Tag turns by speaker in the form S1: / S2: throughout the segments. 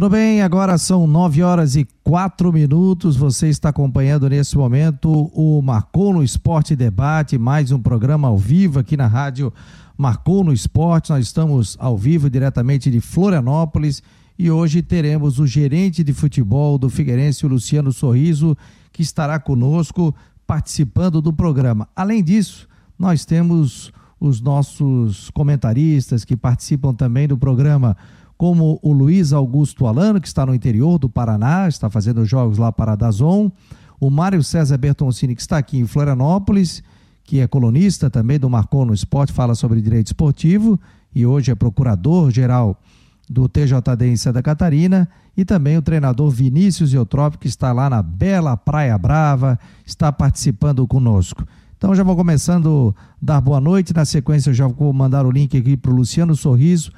S1: Tudo bem, agora são nove horas e quatro minutos. Você está acompanhando nesse momento o Marcou no Esporte Debate, mais um programa ao vivo aqui na rádio Marcou no Esporte. Nós estamos ao vivo diretamente de Florianópolis e hoje teremos o gerente de futebol do Figueirense, Luciano Sorriso, que estará conosco participando do programa. Além disso, nós temos os nossos comentaristas que participam também do programa como o Luiz Augusto Alano, que está no interior do Paraná, está fazendo jogos lá para a Dazon, o Mário César Bertoncini, que está aqui em Florianópolis, que é colunista também do Marcou no Esporte, fala sobre direito esportivo e hoje é procurador-geral do TJD em Santa Catarina, e também o treinador Vinícius Eutrópio, que está lá na bela Praia Brava, está participando conosco. Então já vou começando a dar boa noite, na sequência eu já vou mandar o link aqui para o Luciano Sorriso,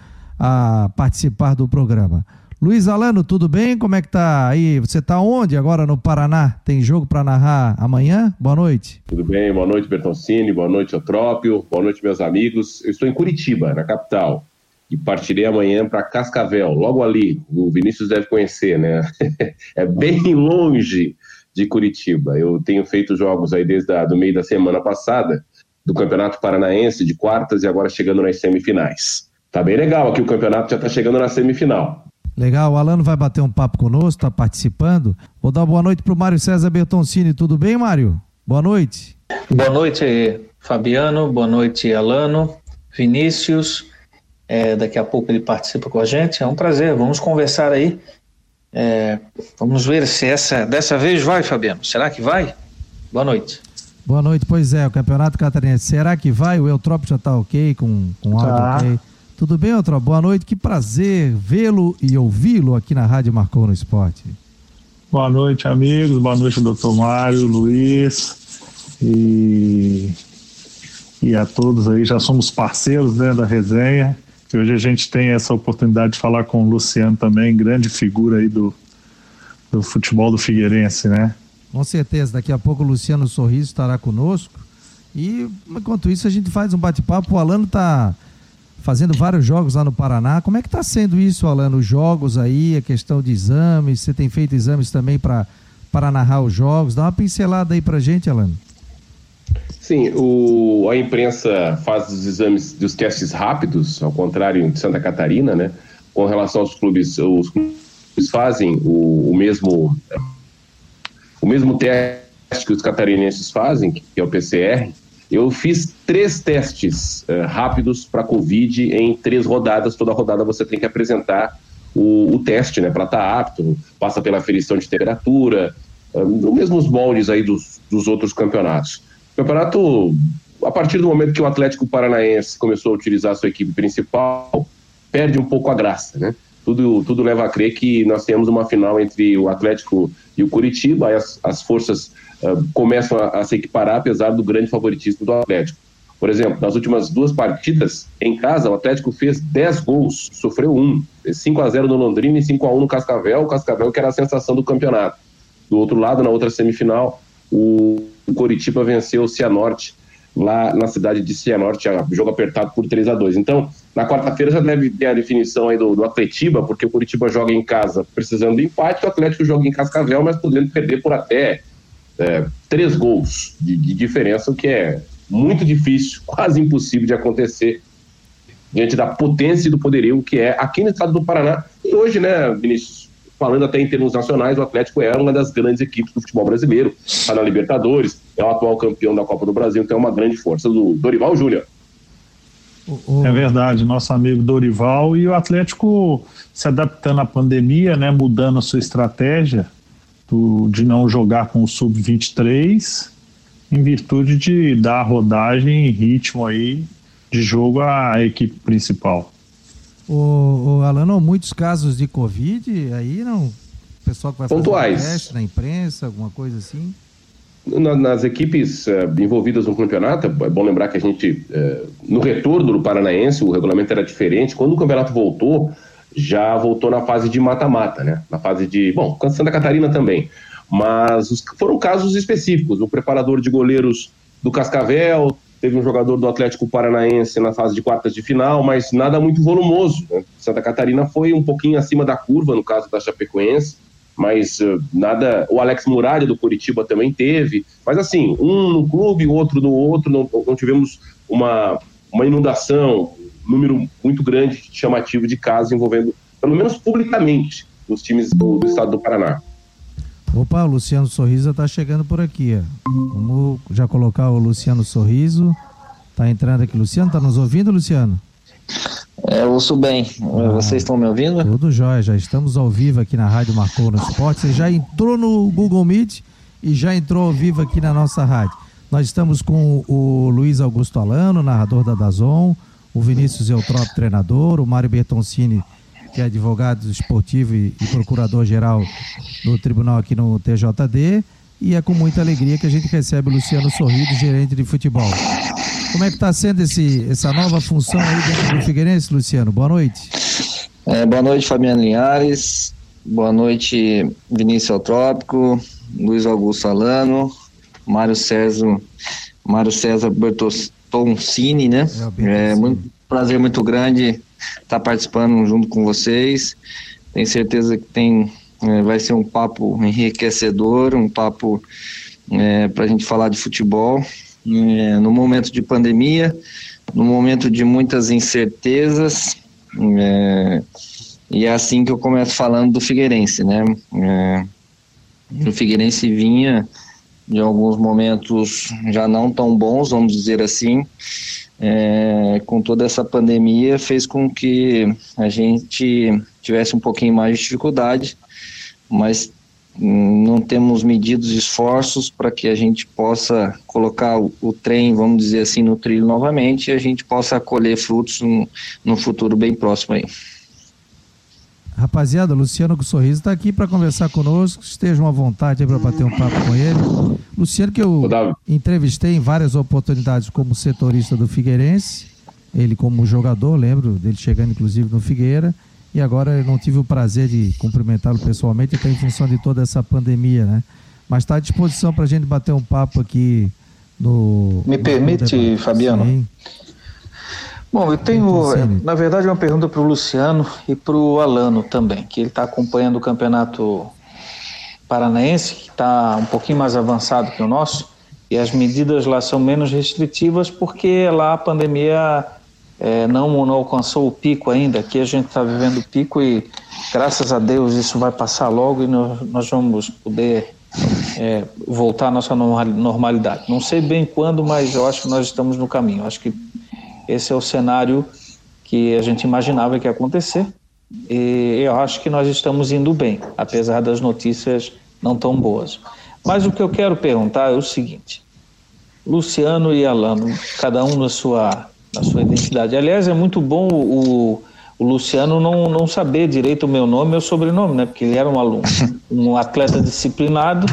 S1: a participar do programa. Luiz Alano, tudo bem? Como é que tá aí? Você está onde agora no Paraná? Tem jogo para narrar amanhã? Boa noite.
S2: Tudo bem, boa noite Bertoncini, boa noite Otrópio, boa noite meus amigos. Eu estou em Curitiba, na capital, e partirei amanhã para Cascavel, logo ali. O Vinícius deve conhecer, né? é bem longe de Curitiba. Eu tenho feito jogos aí desde o meio da semana passada do Campeonato Paranaense de quartas e agora chegando nas semifinais. Tá bem legal aqui o campeonato, já tá chegando na semifinal.
S1: Legal, o Alano vai bater um papo conosco, tá participando. Vou dar boa noite pro Mário César Bertoncini, tudo bem, Mário? Boa noite.
S3: Boa noite, Fabiano, boa noite, Alano, Vinícius, é, daqui a pouco ele participa com a gente, é um prazer, vamos conversar aí. É, vamos ver se essa dessa vez vai, Fabiano. Será que vai? Boa noite.
S1: Boa noite, pois é, o Campeonato Catarinense, será que vai? O Eutrópio já tá ok, com, com áudio tá. ok? Tudo bem, outra? Boa noite, que prazer vê-lo e ouvi-lo aqui na Rádio Marcou no Esporte.
S4: Boa noite, amigos. Boa noite, doutor Mário, Luiz e, e a todos aí. Já somos parceiros né, da resenha. E hoje a gente tem essa oportunidade de falar com o Luciano também, grande figura aí do, do futebol do Figueirense, né?
S1: Com certeza. Daqui a pouco o Luciano Sorriso estará conosco. E enquanto isso a gente faz um bate-papo. O Alano está fazendo vários jogos lá no Paraná. Como é que está sendo isso, Alan? Os jogos aí, a questão de exames, você tem feito exames também para narrar os jogos? Dá uma pincelada aí para gente, Alan.
S2: Sim, o, a imprensa faz os exames dos testes rápidos, ao contrário de Santa Catarina, né? Com relação aos clubes, os clubes fazem o, o mesmo o mesmo teste que os catarinenses fazem, que é o PCR, eu fiz três testes uh, rápidos para Covid em três rodadas. Toda rodada você tem que apresentar o, o teste, né, para estar tá apto. Passa pela aferição de temperatura, uh, nos mesmos moldes aí dos, dos outros campeonatos. O campeonato, a partir do momento que o Atlético Paranaense começou a utilizar a sua equipe principal, perde um pouco a graça, né? Tudo, tudo leva a crer que nós temos uma final entre o Atlético e o Curitiba, as, as forças uh, começam a, a, se equiparar, apesar do grande favoritismo do Atlético. Por exemplo, nas últimas duas partidas em casa, o Atlético fez 10 gols, sofreu um. 5 a 0 no Londrina e 5 a 1 no Cascavel, o Cascavel que era a sensação do campeonato. Do outro lado, na outra semifinal, o Coritiba venceu o Cianorte lá na cidade de Cianorte, jogo apertado por 3 a 2 Então, na quarta-feira já deve ter a definição aí do, do Atletiba, porque o Curitiba joga em casa precisando de empate, o Atlético joga em Cascavel, mas podendo perder por até é, três gols de, de diferença, o que é muito difícil, quase impossível de acontecer diante da potência e do poderio que é aqui no estado do Paraná. E hoje, né, Vinícius, falando até em termos nacionais, o Atlético é uma das grandes equipes do futebol brasileiro, está na Libertadores, é o atual campeão da Copa do Brasil, então é uma grande força do Dorival Júnior.
S4: É verdade, nosso amigo Dorival e o Atlético se adaptando à pandemia, né, mudando a sua estratégia do, de não jogar com o sub-23, em virtude de dar rodagem e ritmo aí de jogo à equipe principal.
S1: O, o Alano, muitos casos de Covid aí, não? O pessoal que vai
S2: Pontuais.
S1: fazer teste na imprensa, alguma coisa assim?
S2: nas equipes uh, envolvidas no campeonato, é bom lembrar que a gente, uh, no retorno do Paranaense, o regulamento era diferente. Quando o campeonato voltou, já voltou na fase de mata-mata, né? Na fase de. Bom, Santa Catarina também. Mas foram casos específicos. O preparador de goleiros do Cascavel teve um jogador do Atlético Paranaense na fase de quartas de final, mas nada muito volumoso. Né? Santa Catarina foi um pouquinho acima da curva, no caso da Chapecoense, mas uh, nada. O Alex Muralha do Curitiba também teve, mas assim, um no clube, outro no outro, não, não tivemos uma, uma inundação, número muito grande, chamativo de casos envolvendo, pelo menos publicamente, os times do, do estado do Paraná.
S1: Opa, o Luciano Sorriso está chegando por aqui. Vamos já colocar o Luciano Sorriso. Está entrando aqui. Luciano, está nos ouvindo, Luciano?
S3: É, eu ouço bem. Ah, Vocês estão me ouvindo?
S1: Tudo jóia, já estamos ao vivo aqui na Rádio Marcou no Esporte. Você já entrou no Google Meet e já entrou ao vivo aqui na nossa rádio. Nós estamos com o Luiz Augusto Alano, narrador da Dazon, o Vinícius Eutrop, treinador, o Mário Bertoncini, que é advogado esportivo e, procurador-geral do tribunal aqui no TJD. E é com muita alegria que a gente recebe o Luciano Sorrido, gerente de futebol. Como é que está sendo esse, essa nova função aí dentro do Figueirense, Luciano? Boa noite.
S3: É, boa noite, Fabiano Linhares. Boa noite, Vinícius Eutrópico, Luiz Augusto Alano, Mário César, Mário César Bertoncini, né? É, é muito prazer muito grande estar tá participando junto com vocês. Tenho certeza que tem, é, vai ser um papo enriquecedor, um papo é, para a gente falar de futebol. É, no momento de pandemia, no momento de muitas incertezas, é, e é assim que eu começo falando do Figueirense, né? O Figueirense vinha de alguns momentos já não tão bons, vamos dizer assim, é, com toda essa pandemia, fez com que a gente tivesse um pouquinho mais de dificuldade, mas hum, não temos medidos esforços para que a gente possa colocar o, o, trem, vamos dizer assim, no trilho novamente e a gente possa colher frutos no, no futuro bem próximo aí.
S1: Rapaziada, Luciano com sorriso está aqui para conversar conosco. Estejam à vontade para bater um papo com ele. Luciano, que eu entrevistei em várias oportunidades como setorista do Figueirense, ele como jogador, lembro dele chegando inclusive no Figueira, e agora eu não tive o prazer de cumprimentá-lo pessoalmente, até em função de toda essa pandemia, né? Mas está à disposição para a gente bater um papo aqui no.
S3: Me permite, Fabiano? Sim. Bom, eu tenho, na verdade, uma pergunta para o Luciano e para o Alano também, que ele está acompanhando o campeonato paranaense, que está um pouquinho mais avançado que o nosso, e as medidas lá são menos restritivas porque lá a pandemia é, não, não alcançou o pico ainda. Aqui a gente está vivendo o pico e, graças a Deus, isso vai passar logo e nós, nós vamos poder é, voltar à nossa normalidade. Não sei bem quando, mas eu acho que nós estamos no caminho. Acho que esse é o cenário que a gente imaginava que ia acontecer. E eu acho que nós estamos indo bem, apesar das notícias não tão boas. Mas o que eu quero perguntar é o seguinte: Luciano e Alano, cada um na sua, na sua identidade. Aliás, é muito bom o, o Luciano não, não saber direito o meu nome e meu sobrenome, né? Porque ele era um aluno, um atleta disciplinado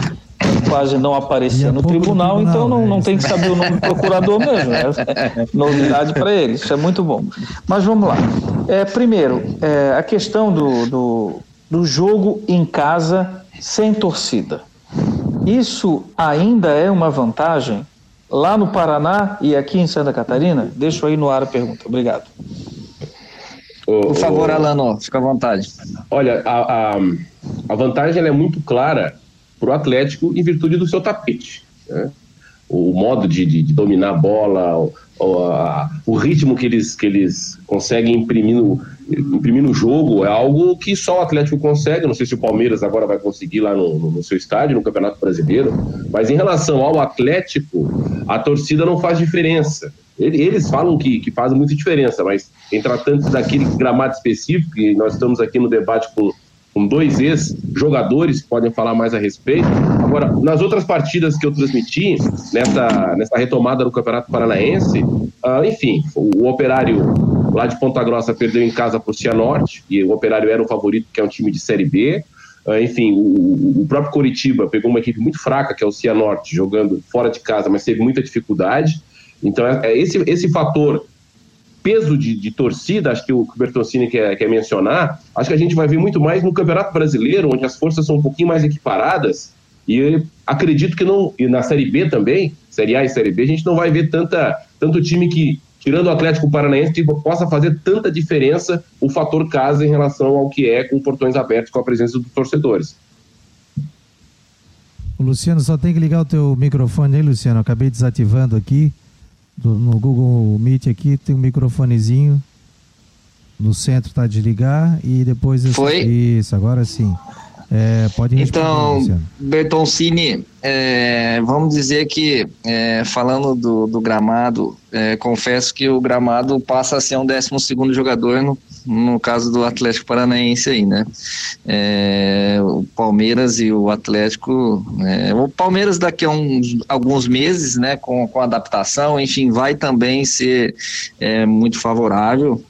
S3: quase não aparecia no tribunal, tribunal, então não, não tem que saber o nome do procurador mesmo. É novidade para ele, isso é muito bom. Mas vamos lá. É, primeiro, é, a questão do, do, do jogo em casa sem torcida. Isso ainda é uma vantagem lá no Paraná e aqui em Santa Catarina? Deixo aí no ar a pergunta. Obrigado. Por favor, Alano, fica à vontade.
S2: Olha, a, a, a vantagem é muito clara para o Atlético em virtude do seu tapete. Né? O modo de, de, de, dominar a bola, o, o, a, o, ritmo que eles, que eles conseguem imprimir no, imprimir no jogo é algo que só o Atlético consegue. Não sei se o Palmeiras agora vai conseguir lá no, no, no seu estádio, no Campeonato Brasileiro. Mas em relação ao Atlético, a torcida não faz diferença. Eles falam que, que faz muita diferença, mas em tratando daquele gramado específico, e nós estamos aqui no debate com com dois ex-jogadores que podem falar mais a respeito. Agora, nas outras partidas que eu transmiti, nessa, nessa retomada do Campeonato Paranaense, uh, enfim, o, o, Operário lá de Ponta Grossa perdeu em casa para o Cianorte, e o Operário era o favorito, que é um time de Série B. Uh, enfim, o, o, próprio Coritiba pegou uma equipe muito fraca, que é o Cianorte, jogando fora de casa, mas teve muita dificuldade. Então, é, é esse, esse fator peso de, de, torcida, acho que o Bertocini quer, quer mencionar, acho que a gente vai ver muito mais no Campeonato Brasileiro, onde as forças são um pouquinho mais equiparadas, e acredito que não, e na Série B também, Série A e Série B, a gente não vai ver tanta, tanto time que, tirando o Atlético Paranaense, tipo, possa fazer tanta diferença o fator casa em relação ao que é com portões abertos com a presença dos torcedores.
S1: Luciano, só tem que ligar o teu microfone aí, Luciano. Acabei desativando aqui. Do, no Google Meet aqui tem um microfonezinho. No centro tá de ligar e depois...
S5: Foi?
S1: Isso, agora sim. É, pode
S5: Então, Bertoncini, é, vamos dizer que, é, falando do, do gramado, é, confesso que o gramado passa a ser um 12 jogador no, no caso do Atlético Paranaense aí, né? É, o Palmeiras e o Atlético. É, o Palmeiras daqui a uns, alguns meses, né, com, com adaptação, enfim, vai também ser muito favorável.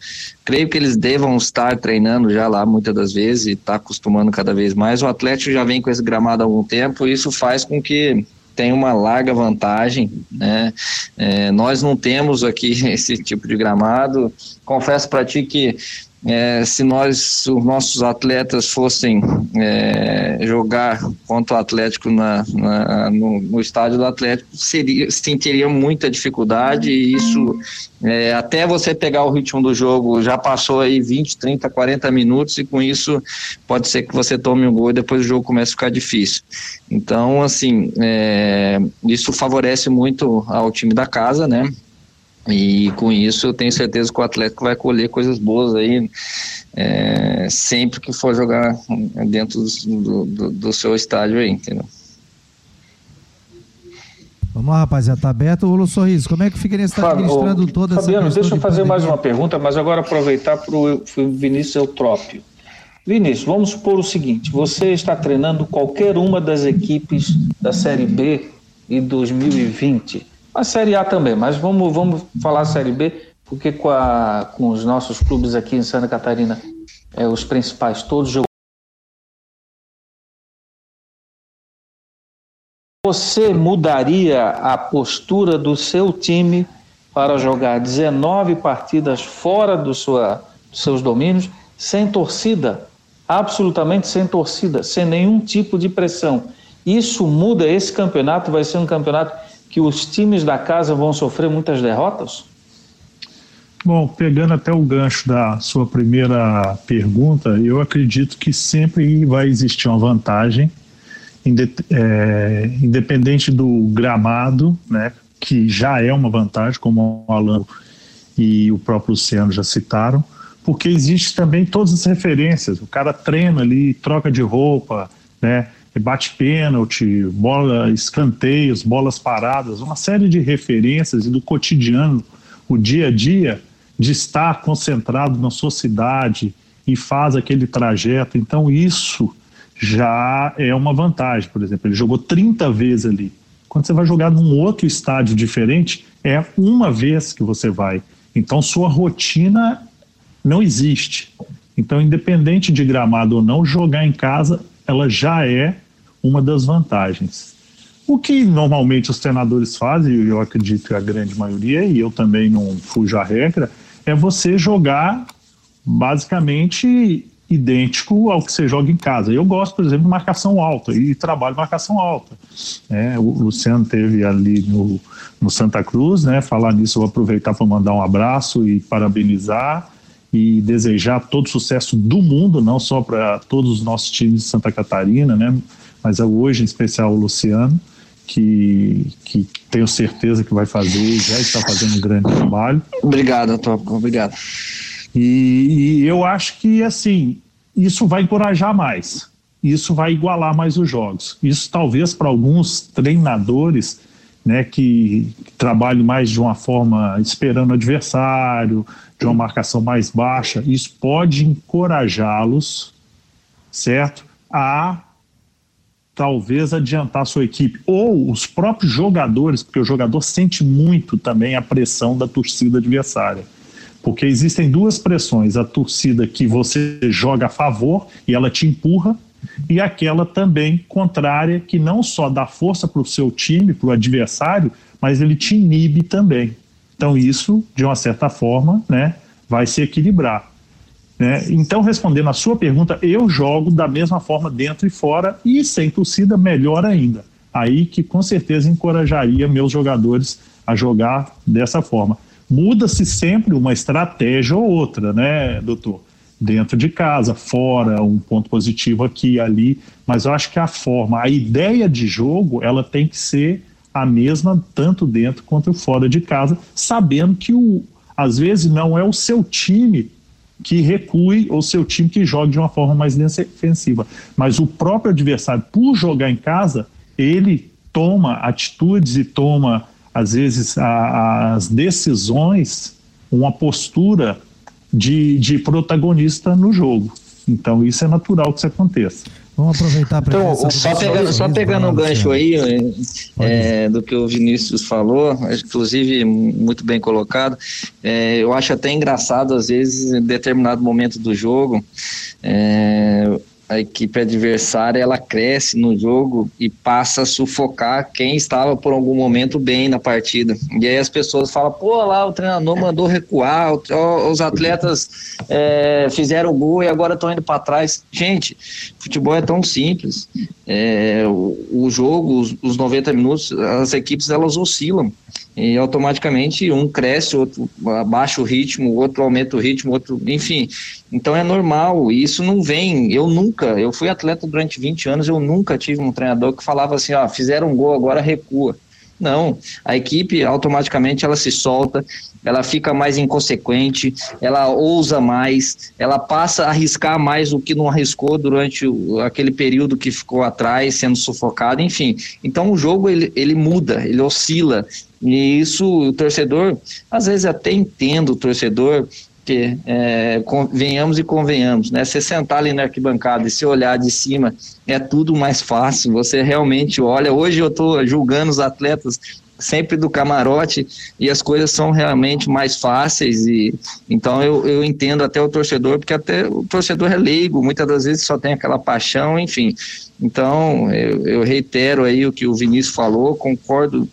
S5: Creio que eles devam estar treinando já lá muitas das vezes e está acostumando cada vez mais. O Atlético já vem com esse gramado há algum tempo e isso faz com que tenha uma larga vantagem, né? É, nós não temos aqui esse tipo de gramado. Confesso para ti que é, se nós, os nossos atletas fossem é, jogar contra o Atlético na, na no, no, estádio do Atlético, seria, sentiria muita dificuldade e isso, é, até você pegar o ritmo do jogo, já passou aí 20, 30, 40 minutos e com isso pode ser que você tome um gol e depois o jogo comece a ficar difícil. Então, assim, é, isso favorece muito ao time da casa, né? E com isso eu tenho certeza que o Atlético vai colher coisas boas aí é, sempre que for jogar dentro do, do, do, seu estádio aí, entendeu?
S1: Vamos lá, rapaziada, tá aberto. o Sorriso, como é que fica nesse está administrando toda
S3: Fabiano,
S1: essa
S3: deixa eu fazer
S1: pandemia?
S3: mais uma pergunta, mas agora aproveitar para o Vinícius Eutrópio. Vinícius, vamos supor o seguinte: você está treinando qualquer uma das equipes da Série B e 2020 a Série A também, mas vamos, vamos falar Série B, porque com, a, com os nossos clubes aqui em Santa Catarina, é, os principais todos jogam. Você mudaria a postura do seu time para jogar 19 partidas fora do sua, dos seus domínios, sem torcida, absolutamente sem torcida, sem nenhum tipo de pressão. Isso muda, esse campeonato vai ser um campeonato que os times da casa vão sofrer muitas derrotas?
S4: Bom, pegando até o gancho da sua primeira pergunta, eu acredito que sempre vai existir uma vantagem, é, independente do gramado, né, que já é uma vantagem, como o Alan e o próprio Luciano já citaram, porque existe também todas as referências. O cara treina ali, troca de roupa, né? Bate pênalti, bola, escanteios, bolas paradas, uma série de referências e do cotidiano, o dia a dia de estar concentrado na sua cidade e faz aquele trajeto. Então isso já é uma vantagem, por exemplo, ele jogou 30 vezes ali. Quando você vai jogar num outro estádio diferente, é uma vez que você vai. Então sua rotina não existe. Então, independente de gramado ou não, jogar em casa ela já é uma das vantagens. O que normalmente os treinadores fazem, e eu acredito que a grande maioria, e eu também não fujo à regra, é você jogar basicamente idêntico ao que você joga em casa. Eu gosto, por exemplo, de marcação alta e trabalho marcação alta. É, o Luciano teve ali no, no Santa Cruz, né? Falar nisso, eu vou aproveitar para mandar um abraço e parabenizar e desejar todo sucesso do mundo, não só para todos os nossos times de Santa Catarina, né? Mas é hoje, em especial, o Luciano, que, que tenho certeza que vai fazer, já está fazendo um grande trabalho.
S5: Obrigado, Top, obrigado.
S4: E, e eu acho que, assim, isso vai encorajar mais, isso vai igualar mais os jogos. Isso talvez para alguns treinadores né, que, que trabalham mais de uma forma esperando o adversário, de uma marcação mais baixa, isso pode encorajá-los, certo? A talvez adiantar sua equipe. Ou os próprios jogadores, porque o jogador sente muito também a pressão da torcida adversária. Porque existem duas pressões: a torcida que você joga a favor e ela te empurra, e aquela também contrária, que não só dá força para o seu time, para o adversário, mas ele te inibe também. Então, isso, de uma certa forma, né, vai se equilibrar. Né? Então, respondendo a sua pergunta, eu jogo da mesma forma dentro e fora, e sem torcida, melhor ainda. Aí que com certeza encorajaria meus jogadores a jogar dessa forma. Muda-se sempre uma estratégia ou outra, né, doutor? Dentro de casa, fora, um ponto positivo aqui e ali, mas eu acho que a forma, a ideia de jogo, ela tem que ser a mesma tanto dentro quanto fora de casa, sabendo que o, às vezes não é o seu time que recue ou seu time que jogue de uma forma mais defensiva, mas o próprio adversário, por jogar em casa, ele toma atitudes e toma às vezes, a, as decisões, uma postura de, de protagonista no jogo. Então, isso é natural que isso aconteça.
S1: Vamos aproveitar para
S5: então, só pegando, só pegando um gancho aí é, do que o Vinícius falou, inclusive muito bem colocado. É, eu acho até engraçado às vezes em determinado momento do jogo é, a equipe adversária ela cresce no jogo e passa a sufocar quem estava por algum momento bem na partida. E aí as pessoas falam, pô, lá o treinador mandou recuar, os atletas é, fizeram gol e agora estão indo para trás. Gente, futebol é tão simples. É, o, o, jogo, os, os 90 minutos, as equipes elas oscilam e automaticamente um cresce, outro abaixa o ritmo, outro aumenta o ritmo, outro, enfim. Então é normal, e isso não vem. Eu nunca, eu fui atleta durante 20 anos, eu nunca tive um treinador que falava assim, ó, fizeram um gol, agora recua. Não, a equipe automaticamente ela se solta, ela fica mais inconsequente, ela ousa mais, ela passa a arriscar mais o que não arriscou durante o, aquele período que ficou atrás, sendo sufocado, enfim. Então o jogo ele, ele muda, ele oscila, e isso o torcedor, às vezes até entendo o torcedor, que é, venhamos e convenhamos, né? Você sentar ali na arquibancada e se olhar de cima é tudo mais fácil. Você realmente olha. Hoje eu estou julgando os atletas sempre do camarote e as coisas são realmente mais fáceis e então eu, eu entendo até o torcedor porque até o torcedor é leigo muitas das vezes só tem aquela paixão enfim então eu, eu reitero aí o que o Vinícius falou concordo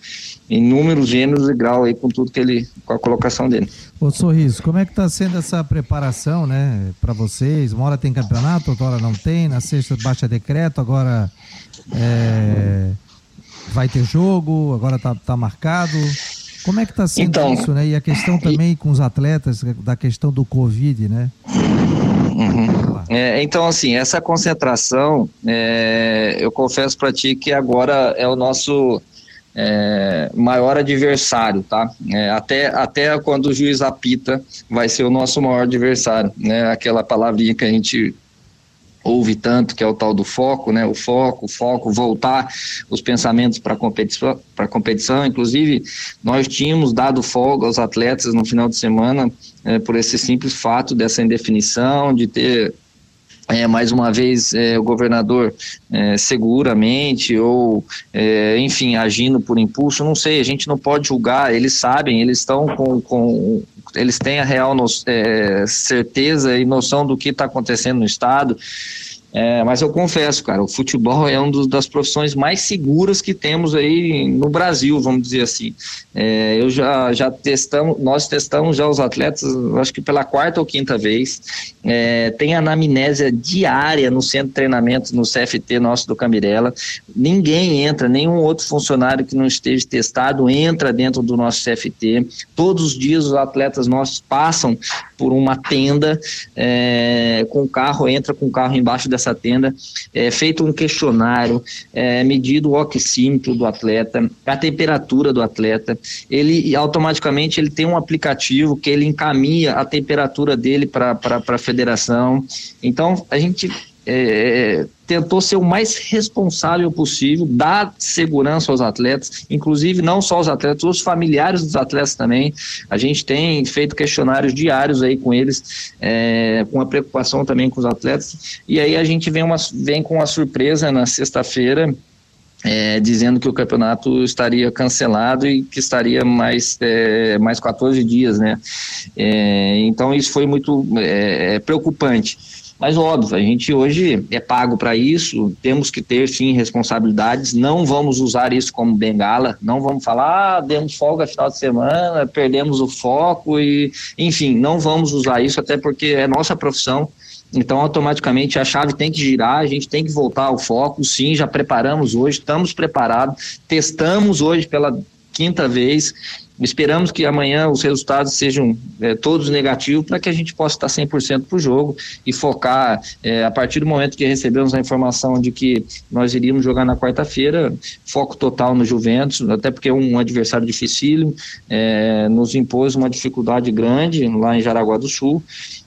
S5: em números, gêneros e grau aí com tudo que ele, com a colocação dele.
S1: Ô Sorriso, como é que está sendo essa preparação, né, para vocês? Uma hora tem campeonato, outra hora não tem, na sexta baixa decreto, agora é, vai ter jogo, agora tá, tá marcado. Como é que está sendo então, isso, né? E a questão também com os atletas, da questão do Covid, né?
S5: Uhum. É, então, assim, essa concentração, é, eu confesso para ti que agora é o nosso é, maior adversário, tá? É, até, até quando o juiz apita, vai ser o nosso maior adversário, né? Aquela palavrinha que a gente ouve tanto, que é o tal do foco, né? O foco, o foco, voltar os pensamentos para competição, para competição. Inclusive, nós tínhamos dado folga aos atletas no final de semana é, por esse simples fato dessa indefinição, de ter é, mais uma vez é, o governador é, seguramente ou é, enfim agindo por impulso não sei a gente não pode julgar eles sabem eles estão com, com eles têm a real no, é, certeza e noção do que está acontecendo no estado é, mas eu confesso, cara, o futebol é uma das profissões mais seguras que temos aí no Brasil, vamos dizer assim. É, eu já, já testamos, nós testamos já os atletas, acho que pela quarta ou quinta vez. É, tem anamnésia diária no centro de treinamento, no CFT nosso do Cambirela. Ninguém entra, nenhum outro funcionário que não esteja testado entra dentro do nosso CFT. Todos os dias os atletas nossos passam por uma tenda é, com o carro, entra com o carro embaixo dessa tenda, é feito um questionário, é medido o oxímetro do atleta, a temperatura do atleta, ele automaticamente ele tem um aplicativo que ele encaminha a temperatura dele para a federação. Então, a gente é, tentou ser o mais responsável possível, dar segurança aos atletas, inclusive não só os atletas, os familiares dos atletas também. A gente tem feito questionários diários aí com eles, é, com a preocupação também com os atletas. E aí a gente vem, uma, vem com uma surpresa na sexta-feira. É, dizendo que o campeonato estaria cancelado e que estaria mais, é, mais 14 dias, né? É, então isso foi muito é, preocupante. Mas óbvio, a gente hoje é pago para isso, temos que ter sim responsabilidades, não vamos usar isso como bengala, não vamos falar, ah, demos folga final de semana, perdemos o foco e, enfim, não vamos usar isso até porque é nossa profissão. Então, automaticamente a chave tem que girar, a gente tem que voltar ao foco. Sim, já preparamos hoje, estamos preparados, testamos hoje pela quinta vez Esperamos que amanhã os resultados sejam é, todos negativos para que a gente possa estar 100% para o jogo e focar, é, a partir do momento que recebemos a informação de que nós iríamos jogar na quarta-feira, foco total no Juventus, até porque é um adversário dificílimo, é, nos impôs uma dificuldade grande lá em Jaraguá do Sul.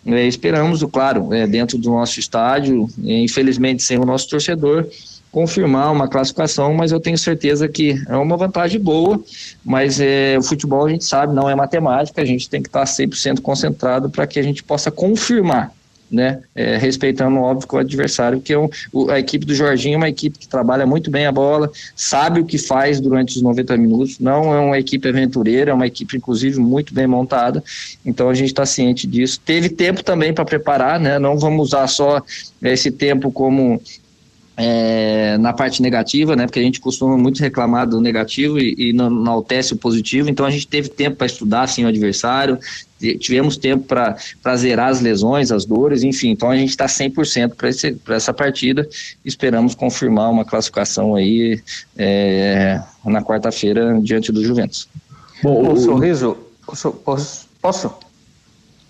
S5: É, esperamos, claro, é, dentro do nosso estádio, infelizmente sem o nosso torcedor, confirmar uma classificação, mas eu tenho certeza que é uma vantagem boa, mas é, o futebol a gente sabe, não é matemática, a gente tem que estar 100% concentrado para que a gente possa confirmar, né, é, respeitando óbvio o adversário, que é um, o, a equipe do Jorginho é uma equipe que trabalha muito bem a bola, sabe o que faz durante os 90 minutos, não é uma equipe aventureira, é uma equipe inclusive muito bem montada, então a gente está ciente disso. Teve tempo também para preparar, né, não vamos usar só esse tempo como é, na parte negativa, né? Porque a gente costuma muito reclamar do negativo e, e não enaltece o positivo. Então a gente teve tempo para estudar assim, o adversário, tivemos tempo para zerar as lesões, as dores, enfim. Então a gente está 100% para essa partida. Esperamos confirmar uma classificação aí é, na quarta-feira diante do Juventus.
S3: Bom, o Sorriso, posso? posso?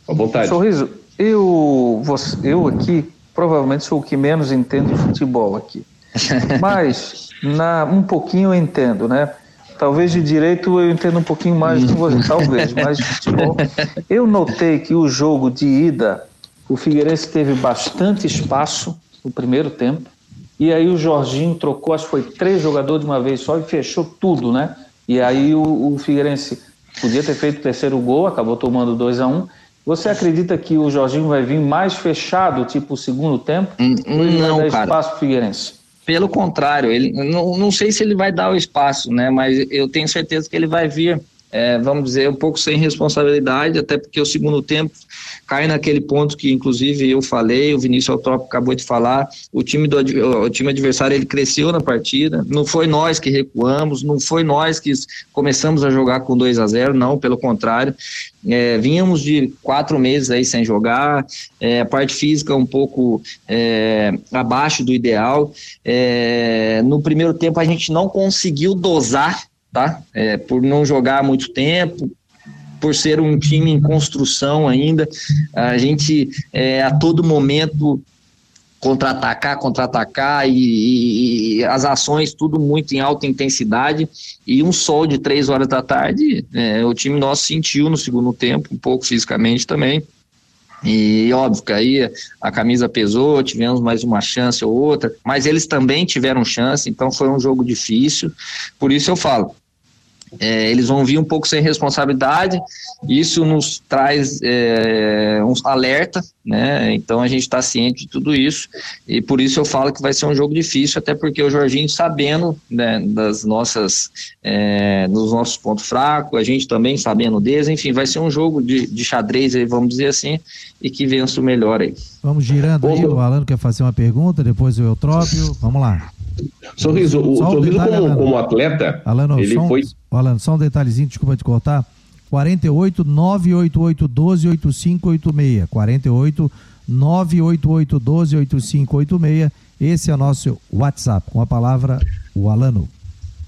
S2: À vontade.
S3: Sorriso, eu, eu aqui provavelmente sou o que menos entendo de futebol aqui. Mas, na, um pouquinho eu entendo, né? Talvez de direito eu entendo um pouquinho mais que você, talvez, mas de futebol. Eu notei que o jogo de ida, o Figueirense teve bastante espaço no primeiro tempo, e aí o Jorginho trocou, acho que foi três jogadores de uma vez só e fechou tudo, né? E aí o, o Figueirense podia ter feito o terceiro gol, acabou tomando 2 a 1 um, você acredita que o Jorginho vai vir mais fechado, tipo o segundo tempo?
S5: Hum, não,
S3: cara. espaço Figueirense?
S5: Pelo contrário, ele não, não sei se ele vai dar o espaço, né? Mas eu tenho certeza que ele vai vir é, vamos dizer, um pouco sem responsabilidade, até porque o segundo tempo cai naquele ponto que, inclusive, eu falei, o Vinícius Eutrópico acabou de falar, o time, do, o time adversário ele cresceu na partida, não foi nós que recuamos, não foi nós que começamos a jogar com 2 a 0 não, pelo contrário, é, vínhamos de quatro meses aí sem jogar, é, a parte física um pouco é, abaixo do ideal, é, no primeiro tempo a gente não conseguiu dosar tá? É, por não jogar muito tempo, por ser um time em construção ainda, a gente é, a todo momento contra-atacar, contra-atacar e, e, as ações tudo muito em alta intensidade e um sol de três horas da tarde, é, o time nosso sentiu no segundo tempo, um pouco fisicamente também, e óbvio que aí a camisa pesou, tivemos mais uma chance ou outra, mas eles também tiveram chance, então foi um jogo difícil. Por isso eu falo, é, eles vão vir um pouco sem responsabilidade, isso nos traz é, um alerta, né? Então a gente está ciente de tudo isso, e por isso eu falo que vai ser um jogo difícil, até porque o Jorginho sabendo né, das nossas, é, dos nossos pontos fracos, a gente também sabendo deles, enfim, vai ser um jogo de, de xadrez, aí, vamos dizer assim, e que vença o melhor aí.
S1: Vamos girando aí, o Alan quer fazer uma pergunta, depois o Eutrópio, vamos lá.
S2: Sorriso, o só Sorriso detalhe, como, como, atleta,
S1: Alano, ele só um, foi... Alano, só um detalhezinho, desculpa te cortar, 48 988 12 8586, 48 988 12 8586, esse é o nosso WhatsApp, com a palavra o Alano.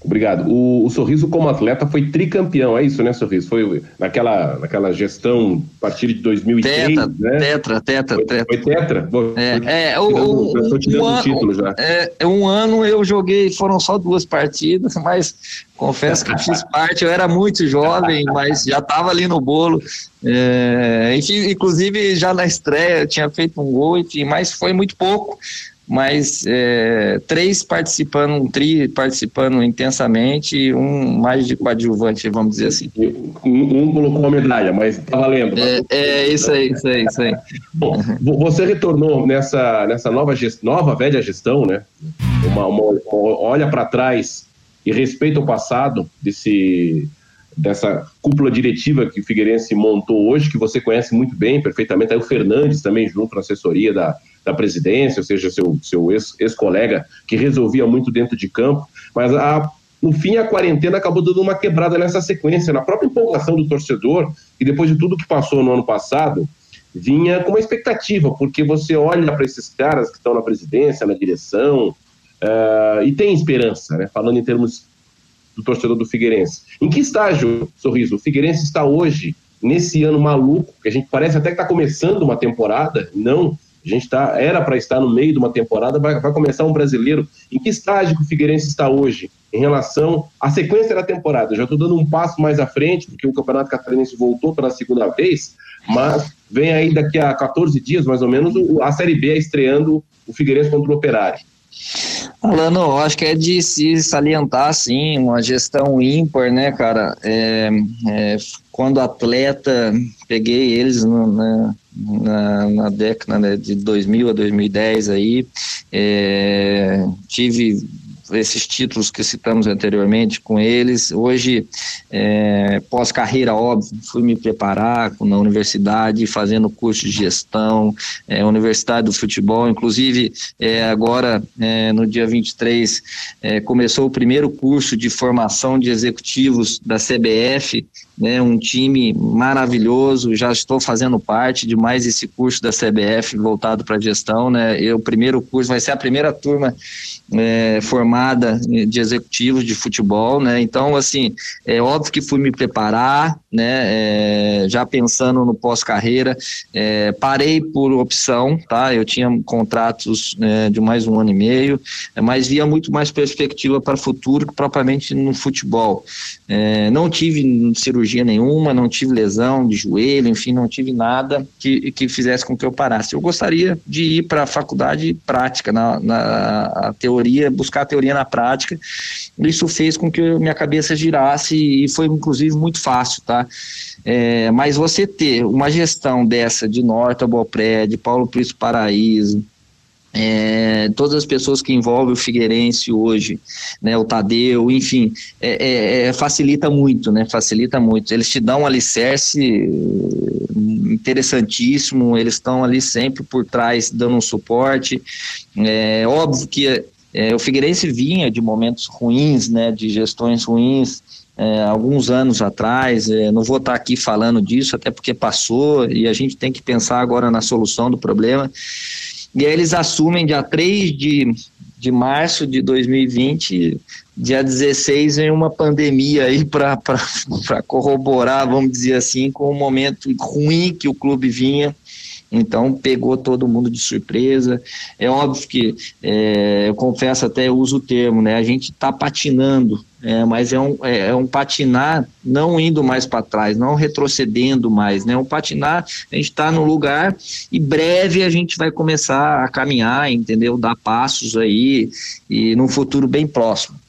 S2: Obrigado. O, o, Sorriso, como atleta, foi tricampeão, é isso, né, Sorriso? Foi naquela, naquela gestão a partir de 2003,
S5: tetra,
S2: né?
S5: Tetra, tetra,
S2: foi,
S5: tetra.
S2: Foi tetra?
S5: é, é, o, o, um, um, título já. É, um ano eu joguei, foram só duas partidas, mas confesso que fiz parte, eu era muito jovem, mas já estava ali no bolo. É, enfim, inclusive, já na estreia eu tinha feito um gol, enfim, mas foi muito pouco mas é, três participando, um tri participando intensamente e um mais de coadjuvante, vamos dizer assim.
S2: Um, um colocou uma medalha, mas tá valendo.
S5: É, é, isso aí, isso aí, isso aí.
S2: Bom, você retornou nessa, nessa nova, gest, nova velha gestão, né? Uma, uma olha para trás e respeita o passado desse dessa cúpula diretiva que o Figueirense montou hoje, que você conhece muito bem, perfeitamente, aí o Fernandes também junto na assessoria da, da presidência, ou seja, seu, seu ex-colega, ex que resolvia muito dentro de campo, mas a, no fim a quarentena acabou dando uma quebrada nessa sequência, na própria empolgação do torcedor, e depois de tudo que passou no ano passado, vinha com uma expectativa, porque você olha para esses caras que estão na presidência, na direção, uh, e tem esperança, né? falando em termos do torcedor do Figueirense. Em que estágio, Sorriso, o Figueirense está hoje, nesse ano maluco, que a gente parece até que está começando uma temporada, não, a gente tá, era para estar no meio de uma temporada, vai, vai começar um brasileiro. Em que estágio que o Figueirense está hoje em relação à sequência da temporada? Já estou dando um passo mais à frente, porque o Campeonato Catarinense voltou pela segunda vez, mas vem aí daqui a 14 dias, mais ou menos, a Série B estreando o Figueirense contra o Operário.
S5: Alano, acho que é de se salientar, sim, uma gestão ímpar, né, cara? É, é, quando atleta, peguei eles no, na, na, na, década né, de 2000 a 2010 aí, é, tive esses títulos que citamos anteriormente com eles. Hoje, é, pós-carreira, óbvio, fui me preparar na universidade, fazendo curso de gestão, é, Universidade do Futebol. Inclusive, é, agora, é, no dia 23, é, começou o primeiro curso de formação de executivos da CBF, né, um time maravilhoso. Já estou fazendo parte de mais esse curso da CBF voltado para gestão. Né, e o primeiro curso vai ser a primeira turma é, formada de executivos de futebol, né? Então, assim, é óbvio que fui me preparar, né? É, já pensando no pós-carreira, é, parei por opção, tá? Eu tinha contratos é, de mais um ano e meio, mas via muito mais perspectiva para o futuro que propriamente no futebol. É, não tive cirurgia nenhuma, não tive lesão de joelho, enfim, não tive nada que, que fizesse com que eu parasse. Eu gostaria de ir para a faculdade prática, na, na teoria teoria, buscar a teoria na prática. Isso fez com que minha cabeça girasse e foi, inclusive, muito fácil, tá? É, mas você ter uma gestão dessa de Norte a Bopré, de Paulo Príncipe Paraíso, é, todas as pessoas que envolvem o Figueirense hoje, né, o Tadeu, enfim, é, é, é facilita muito, né, facilita muito. Eles te dão um alicerce interessantíssimo, eles estão ali sempre por trás dando um suporte. É óbvio que é, o Figueirense vinha de momentos ruins, né, de gestões ruins, é, alguns anos atrás. É, não vou estar aqui falando disso, até porque passou e a gente tem que pensar agora na solução do problema. E aí eles assumem dia 3 de, de março de 2020, dia 16 em uma pandemia aí para corroborar, vamos dizer assim, com o momento ruim que o clube vinha então pegou todo mundo de surpresa. É óbvio que é, eu confesso até eu uso o termo, né? A gente está patinando, é, mas é um, é, é, um patinar não indo mais para trás, não retrocedendo mais, né? Um patinar, a gente está no lugar e breve a gente vai começar a caminhar, entendeu? Dar passos aí e num futuro bem próximo.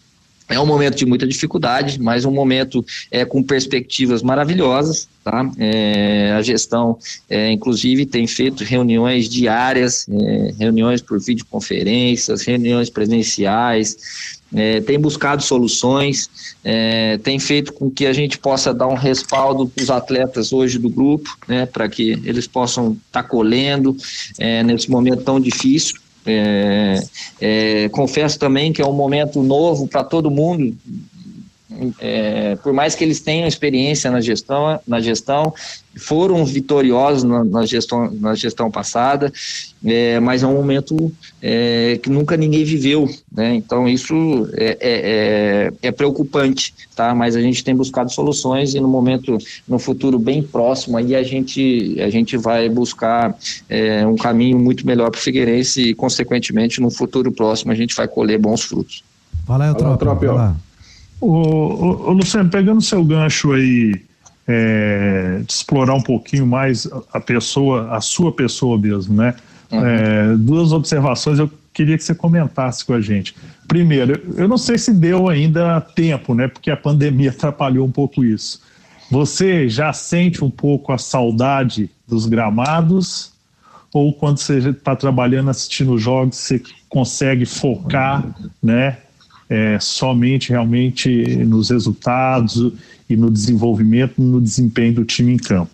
S5: É um momento de muita dificuldade, mas um momento é, com perspectivas maravilhosas. Tá? É, a gestão, é, inclusive, tem feito reuniões diárias, é, reuniões por videoconferências, reuniões presenciais, é, tem buscado soluções, é, tem feito com que a gente possa dar um respaldo para os atletas hoje do grupo, né, para que eles possam estar tá colhendo é, nesse momento tão difícil. É, é, confesso também que é um momento novo para todo mundo. É, por mais que eles tenham experiência na gestão, na gestão foram vitoriosos na, na gestão, na gestão passada, é, mas é um momento é, que nunca ninguém viveu, né? Então isso é, é, é, é, preocupante, tá? Mas a gente tem buscado soluções e no momento, no futuro bem próximo, aí a gente, a gente vai buscar é, um caminho muito melhor para o Figueirense e, consequentemente, no futuro próximo a gente vai colher bons frutos.
S1: Fala aí, Tropa.
S4: Ô, ô, ô, Luciano, pegando seu gancho aí é, de explorar um pouquinho mais a pessoa, a sua pessoa mesmo, né? Uhum. É, duas observações eu queria que você comentasse com a gente. Primeiro, eu não sei se deu ainda tempo, né? Porque a pandemia atrapalhou um pouco isso. Você já sente um pouco a saudade dos gramados? Ou quando você está trabalhando, assistindo jogos, você consegue focar, né? É, somente realmente nos resultados e no desenvolvimento, no desempenho do time em campo.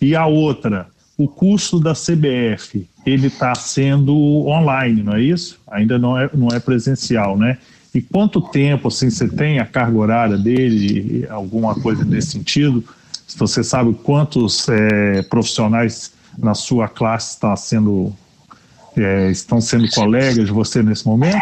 S4: E a outra, o curso da CBF, ele está sendo online, não é isso? Ainda não é, não é presencial, né? E quanto tempo, assim, você tem a carga horária dele, alguma coisa nesse sentido? Se você sabe quantos é, profissionais na sua classe está sendo é, estão sendo colegas de você nesse momento?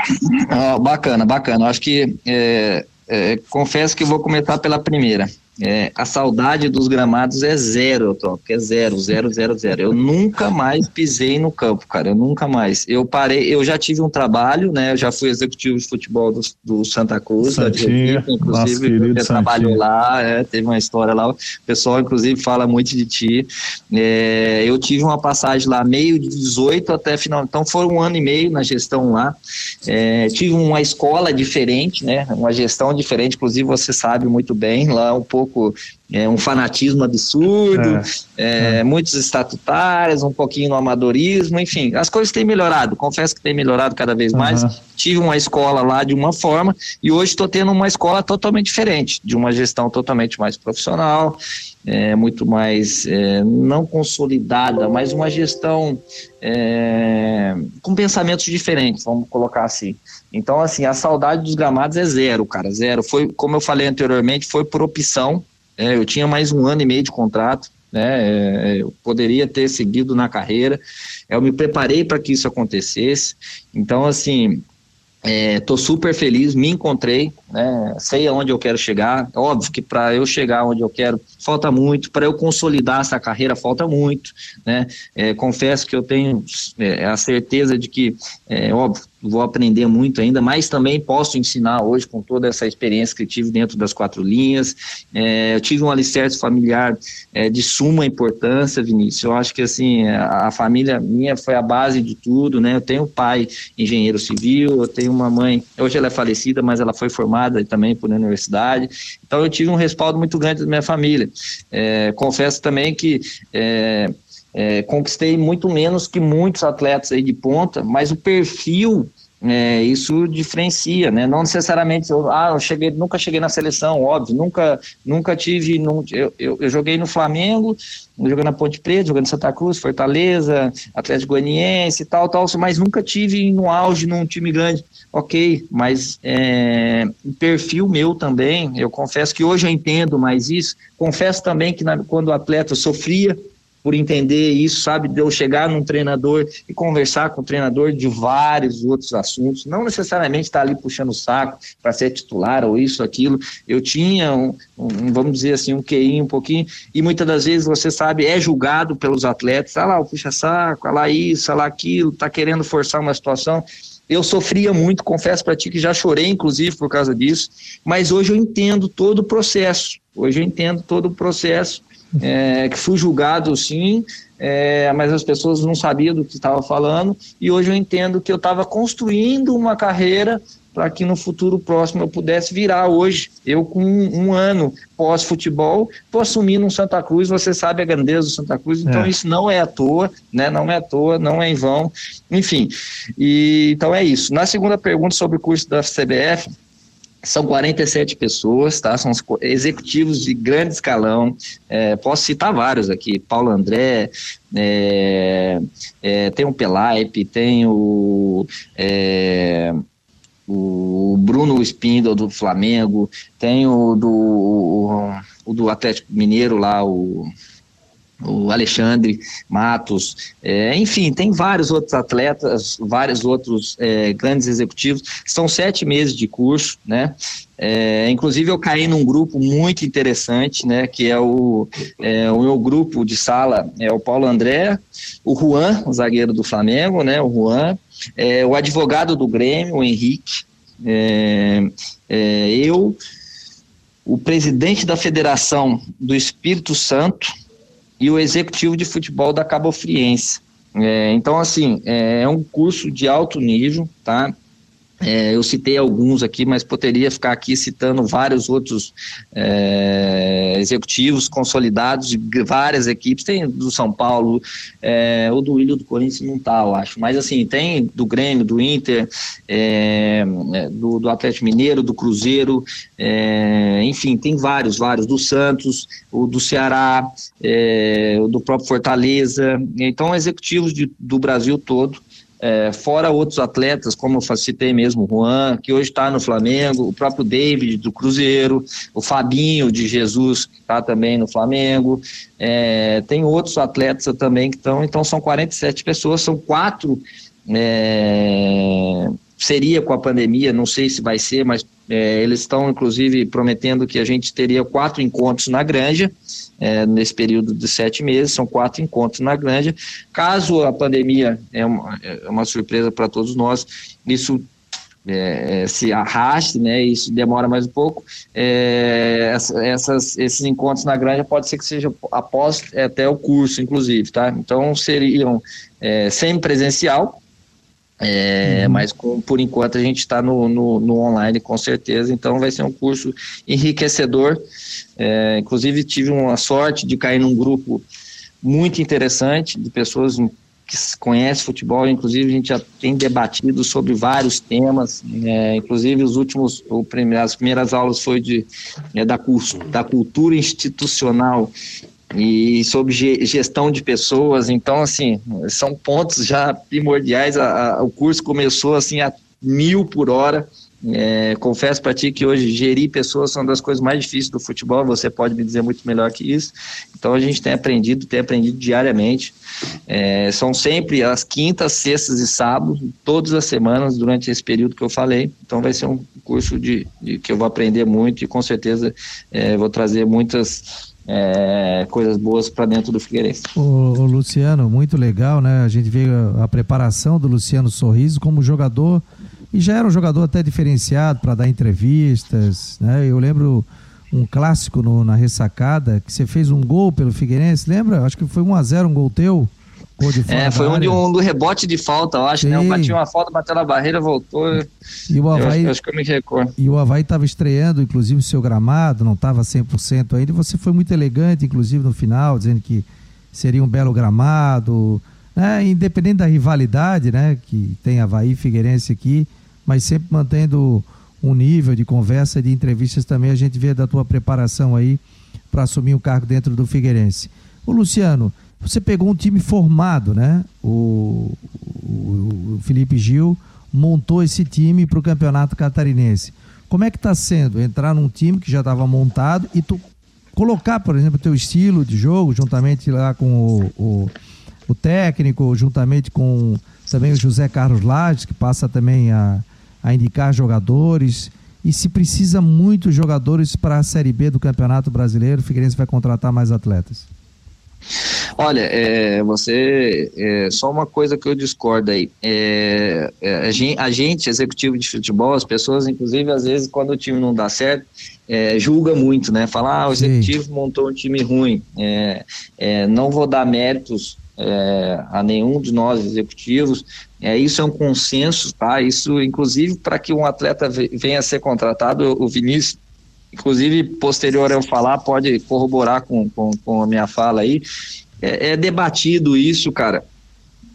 S5: Ah, bacana, bacana. Acho que é, é, confesso que vou começar pela primeira. É, a saudade dos gramados é zero, Top, é zero, zero, zero, zero. Eu nunca mais pisei no campo, cara, eu nunca mais. Eu parei, eu já tive um trabalho, né? Eu já fui executivo de futebol do, do Santa Cruz,
S4: Santinha,
S5: da inclusive, você trabalhou lá, é, teve uma história lá. O pessoal, inclusive, fala muito de ti. É, eu tive uma passagem lá, meio de 18 até final, então foi um ano e meio na gestão lá. É, tive uma escola diferente, né? Uma gestão diferente, inclusive você sabe muito bem, lá um pouco pouco é, um fanatismo absurdo, é, é. muitos estatutários, um pouquinho no amadorismo, enfim, as coisas têm melhorado, confesso que tem melhorado cada vez mais. Uhum. Tive uma escola lá de uma forma e hoje estou tendo uma escola totalmente diferente, de uma gestão totalmente mais profissional, é, muito mais é, não consolidada, mas uma gestão é, com pensamentos diferentes, vamos colocar assim. Então, assim, a saudade dos gramados é zero, cara, zero. Foi, como eu falei anteriormente, foi por opção. É, eu tinha mais um ano e meio de contrato, né? É, eu poderia ter seguido na carreira. Eu me preparei para que isso acontecesse. Então, assim, Estou é, super feliz, me encontrei, né, sei aonde eu quero chegar. Óbvio que para eu chegar onde eu quero falta muito, para eu consolidar essa carreira falta muito. Né? É, confesso que eu tenho é, a certeza de que, é, óbvio, vou aprender muito ainda, mas também posso ensinar hoje com toda essa experiência que tive dentro das quatro linhas. É, eu tive um alicerce familiar é, de suma importância, Vinícius. Eu acho que assim a, a, família minha foi a base de tudo, né? Eu tenho um pai engenheiro civil, eu tenho uma mãe, hoje ela é falecida, mas ela foi formada também por universidade. Então eu tive um respaldo muito grande da minha família. É, confesso também que é, conquistei muito menos que muitos atletas aí de ponta, mas o perfil é, isso diferencia, né? Não necessariamente, eu, ah, eu cheguei, nunca cheguei na seleção, óbvio, nunca, nunca tive, eu, eu, eu, joguei no Flamengo, joguei na Ponte Preta, joguei no Santa Cruz, Fortaleza, Atlético Goianiense e tal, tal, mas nunca tive no auge num time grande. Ok, mas é, perfil meu também, eu confesso que hoje eu entendo mais isso, confesso também que na, quando o atleta sofria por entender isso, sabe? De eu chegar num treinador e conversar com o treinador de vários outros assuntos, não necessariamente estar ali puxando o saco para ser titular ou isso, aquilo. Eu tinha, um, um, vamos dizer assim, um QI um pouquinho, e muitas das vezes, você sabe, é julgado pelos atletas, ah lá, o puxa-saco, ah lá isso, ah lá aquilo, tá querendo forçar uma situação. Eu sofria muito, confesso para ti que já chorei, inclusive, por causa disso, mas hoje eu entendo todo o processo. Hoje eu entendo todo o processo é, que fui julgado sim, é, mas as pessoas não sabiam do que estava falando, e hoje eu entendo que eu estava construindo uma carreira para que no futuro próximo eu pudesse virar hoje. Eu, com um, um ano pós-futebol, estou assumindo um Santa Cruz, você sabe a grandeza do Santa Cruz, então é. isso não é à toa, né? não é à toa, não é em vão, enfim. E, então é isso. Na segunda pergunta sobre o curso da CBF, são 47 pessoas, tá? São executivos de grande escalão. É, posso citar vários aqui: Paulo André, é, é, tem o Pelaipe, tem o, é, o Bruno Spindle do Flamengo, tem o do, o, o do Atlético Mineiro lá, o o Alexandre Matos, é, enfim, tem vários outros atletas, vários outros é, grandes executivos. São sete meses de curso, né? É, inclusive eu caí num grupo muito interessante, né? Que é o, é, o meu grupo de sala é o Paulo André, o Juan, o zagueiro do Flamengo, né? O Juan, é, o advogado do Grêmio, o Henrique, é, eu, o presidente da Federação do Espírito Santo e o executivo de futebol da Cabo Friense. É, então, assim, é, é um curso de alto nível, tá? É, eu citei alguns aqui, mas poderia ficar aqui citando vários outros é, executivos consolidados de várias equipes. Tem do São Paulo, é, o do Willian do Corinthians não tá, eu acho. Mas assim, tem do Grêmio, do Inter, é, é, do, do, Atlético Mineiro, do Cruzeiro, é, enfim, tem vários, vários. Do Santos, o do Ceará, o do próprio Fortaleza. Então, executivos de, do Brasil todo é, fora outros atletas, como eu citei mesmo, o Juan, que hoje está no Flamengo, o próprio David do Cruzeiro, o Fabinho de Jesus, que está também no Flamengo, é, tem outros atletas também que estão, então são 47 pessoas, são quatro, é, seria com a pandemia, não sei se vai ser, mas É, eles estão, inclusive, prometendo que a gente teria quatro encontros na granja, é, nesse período de sete meses, são quatro encontros na granja. Caso a pandemia é uma, é uma surpresa para todos nós, isso é, é, se arraste, né, isso demora mais um pouco, é, essas, esses encontros na granja pode ser que seja após é, até o curso, inclusive, tá? Então seriam é, sem presencial, é, uhum. mas com, por enquanto a gente está no, no, no, online com certeza, então vai ser um curso enriquecedor. É, inclusive tive uma sorte de cair num grupo muito interessante de pessoas que conhece futebol, inclusive a gente já tem debatido sobre vários temas, é, inclusive os últimos, o primeiro, as primeiras aulas foi de, é, da, da cultura institucional e sobre gestão de pessoas, então assim, são pontos já primordiais, a, a, o curso começou assim a mil por hora, é, confesso para ti que hoje gerir pessoas são das coisas mais difíceis do futebol, você pode me dizer muito melhor que isso. Então a gente tem aprendido, tem aprendido diariamente. É, são sempre as quintas, sextas e sábados, todas as semanas durante esse período que eu falei. Então vai ser um curso de, de que eu vou aprender muito e com certeza é, vou trazer muitas é, coisas boas para dentro do Figueirense.
S1: O, Luciano, muito legal, né? A gente vê a, a preparação do Luciano Sorriso como jogador e já era um jogador até diferenciado para dar entrevistas, né? Eu lembro um clássico no, na ressacada que você fez um gol pelo Figueirense, lembra? Acho que foi 1 a 0 um gol teu.
S5: É, foi um, de um do rebote de falta, eu acho, Sim. né? Eu bati uma falta, bateu na barreira, voltou.
S1: E o Havaí, eu acho, que eu me recordo. E o Havaí estava estreando, inclusive, o seu gramado, não estava 100% ainda, e você foi muito elegante, inclusive, no final, dizendo que seria um belo gramado, né? independente da rivalidade, né? Que tem Havaí e Figueirense aqui, mas sempre mantendo um nível de conversa, de entrevistas também, a gente vê da tua preparação aí para assumir o um cargo dentro do Figueirense. O Luciano, você pegou um time formado, né? O, o, o Felipe Gil montou esse time para o campeonato catarinense. Como é que está sendo entrar num time que já estava montado e tu colocar, por exemplo, o teu estilo de jogo, juntamente lá com o, o, o técnico, juntamente com também o José Carlos Lages, que passa também a, a indicar jogadores. E se precisa muitos jogadores para a Série B do Campeonato Brasileiro, o Figueirense vai contratar mais atletas?
S5: Olha, é, você é, só uma coisa que eu discordo aí. É, é a, gente, a, gente, executivo de futebol, as pessoas, inclusive, às vezes, quando o time não dá certo, é, julga muito, né? Fala, ah, o executivo Sim. montou um time ruim. É, não vou dar méritos é, a nenhum de nós executivos. É, isso é um consenso, tá? Isso, inclusive, para que um atleta venha a ser contratado, o Vinícius, inclusive, posterior eu falar, pode corroborar com, com, com a minha fala aí. É, é debatido isso, cara.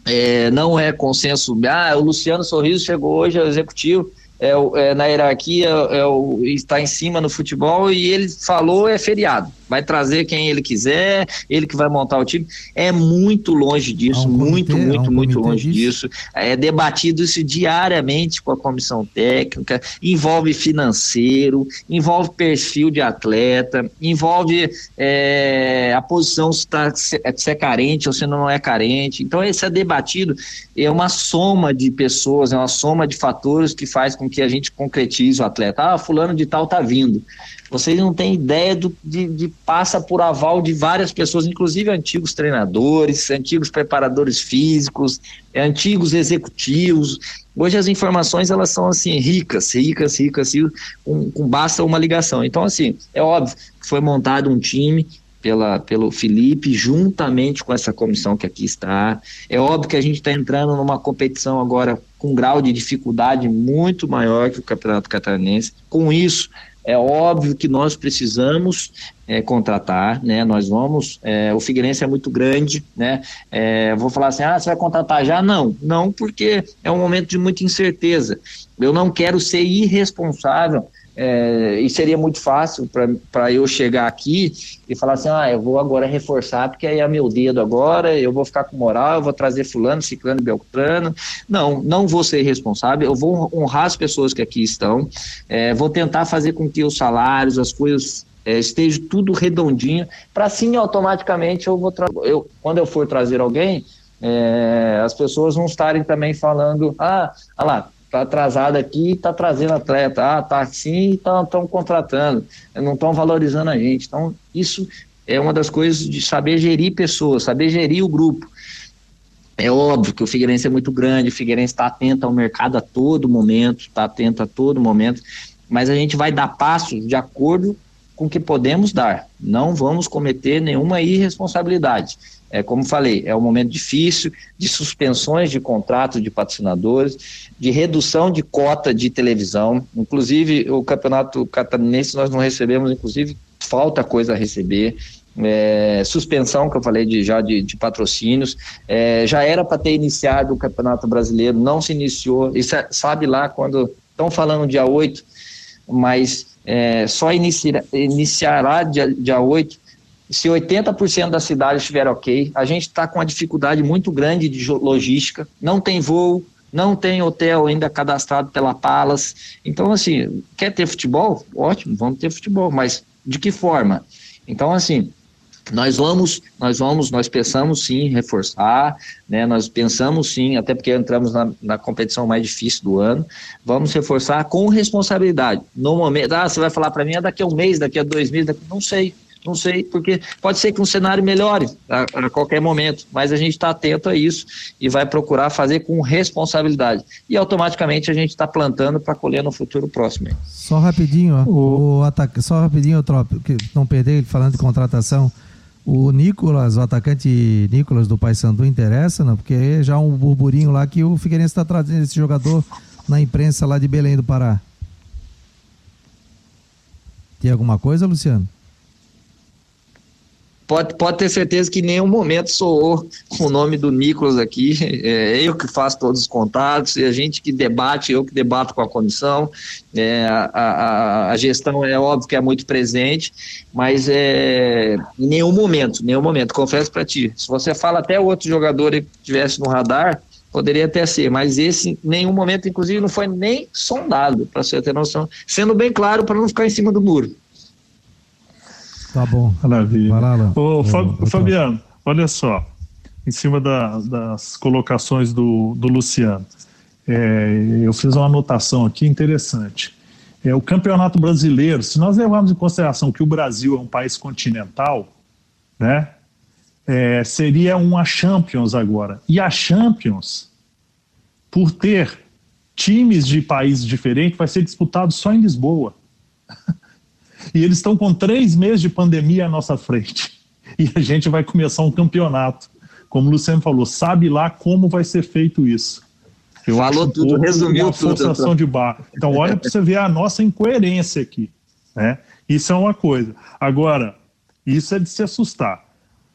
S5: É, não é consenso. Ah, o Luciano Sorriso chegou hoje ao executivo é, é, na hierarquia é, o, está em cima no futebol e ele falou é feriado. Vai trazer quem ele quiser, ele que vai montar o time. É muito longe disso, muito, comitê, muito, muito longe disso. É debatido isso diariamente com a comissão técnica, envolve financeiro, envolve perfil de atleta, envolve é, a posição se, tá, se, se é carente ou se não é carente. Então, isso é debatido, é uma soma de pessoas, é uma soma de fatores que faz com que a gente concretize o atleta. Ah, fulano de tal tá vindo. Vocês não têm ideia do, de, de passa por aval de várias pessoas, inclusive antigos treinadores, antigos preparadores físicos, antigos executivos. Hoje as informações elas são assim ricas, ricas, ricas, ricas com, com basta uma ligação. Então assim é óbvio que foi montado um time pela, pelo Felipe, juntamente com essa comissão que aqui está. É óbvio que a gente está entrando numa competição agora com um grau de dificuldade muito maior que o Campeonato Catarinense. Com isso, é óbvio que nós precisamos é, contratar, né? Nós vamos. É, o Figueirense é muito grande, né? É, vou falar assim, ah, você vai contratar já? Não, não, porque é um momento de muita incerteza. Eu não quero ser irresponsável é, e seria muito fácil para eu chegar aqui e falar assim: ah, eu vou agora reforçar, porque aí é meu dedo agora, eu vou ficar com moral, eu vou trazer Fulano, Ciclano e Beltrano. Não, não vou ser responsável, eu vou honrar as pessoas que aqui estão, é, vou tentar fazer com que os salários, as coisas é, esteja tudo redondinho, para assim automaticamente eu vou eu quando eu for trazer alguém, é, as pessoas não estarem também falando, ah, ah lá, Está atrasado aqui, está trazendo atleta. Ah, tá assim, estão contratando, não estão valorizando a gente. Então, isso é uma das coisas de saber gerir pessoas, saber gerir o grupo. É óbvio que o Figueirense é muito grande, o Figueirense está atento ao mercado a todo momento, está atento a todo momento, mas a gente vai dar passos de acordo com o que podemos dar. Não vamos cometer nenhuma irresponsabilidade. É como falei, é um momento difícil de suspensões de contratos de patrocinadores, de redução de cota de televisão. Inclusive, o campeonato catarinense nós não recebemos, inclusive, falta coisa a receber. É, suspensão que eu falei de, já de, de patrocínios, é, já era para ter iniciado o Campeonato Brasileiro, não se iniciou, isso sabe lá quando estão falando dia 8, mas é, só inicia, iniciará dia, dia 8 se 80% da cidade estiver ok. A gente está com uma dificuldade muito grande de logística, não tem voo, não tem hotel ainda cadastrado pela Palas. Então, assim, quer ter futebol? Ótimo, vamos ter futebol, mas de que forma? Então, assim, nós vamos, nós vamos, nós pensamos sim reforçar, né? Nós pensamos sim, até porque entramos na, na, competição mais difícil do ano, vamos reforçar com responsabilidade. No momento, ah, você vai falar para mim, é daqui a um mês, daqui a dois meses, daqui, não sei, não sei, porque pode ser que um cenário melhore a, a qualquer momento, mas a gente está atento a isso e vai procurar fazer com responsabilidade. E automaticamente a gente está plantando para colher no futuro próximo.
S1: Só rapidinho, ó, o... o ataque, só rapidinho, Trop, que não perder, falando de contratação. O Nicolas, o atacante Nicolas do Paysandu interessa, não? Porque já um burburinho lá que o Figueirense está trazendo esse jogador na imprensa lá de Belém do Pará. Tem alguma coisa, Luciano?
S5: Pode, pode ter certeza que em nenhum momento soou o nome do Nicolas aqui. É eu que faço todos os contatos, e a gente que debate, eu que debato com a comissão. É, a, a, a, gestão é óbvio que é muito presente, mas é, em nenhum momento, nenhum momento, confesso para ti. Se você fala até outro jogador que tivesse no radar, poderia até ser, mas esse em nenhum momento, inclusive, não foi nem sondado, para você ter noção, sendo bem claro para não ficar em cima do muro.
S1: Tá bom.
S4: Maravilha. Vai lá, Ô, Fabiano, olha só, em cima da, das colocações do, do Luciano, é, eu fiz uma anotação aqui interessante. É, o campeonato brasileiro, se nós levarmos em consideração que o Brasil é um país continental, né, é, seria uma Champions agora. E a Champions, por ter times de países diferentes, vai ser disputado só em Lisboa. E eles estão com três meses de pandemia à nossa frente. E a gente vai começar um campeonato. Como o Luciano falou, sabe lá como vai ser feito isso.
S5: Eu Falou tudo, resumiu uma tudo.
S4: Forçação então. de barra. Então, olha para você ver a nossa incoerência aqui. Né? Isso é uma coisa. Agora, isso é de se assustar.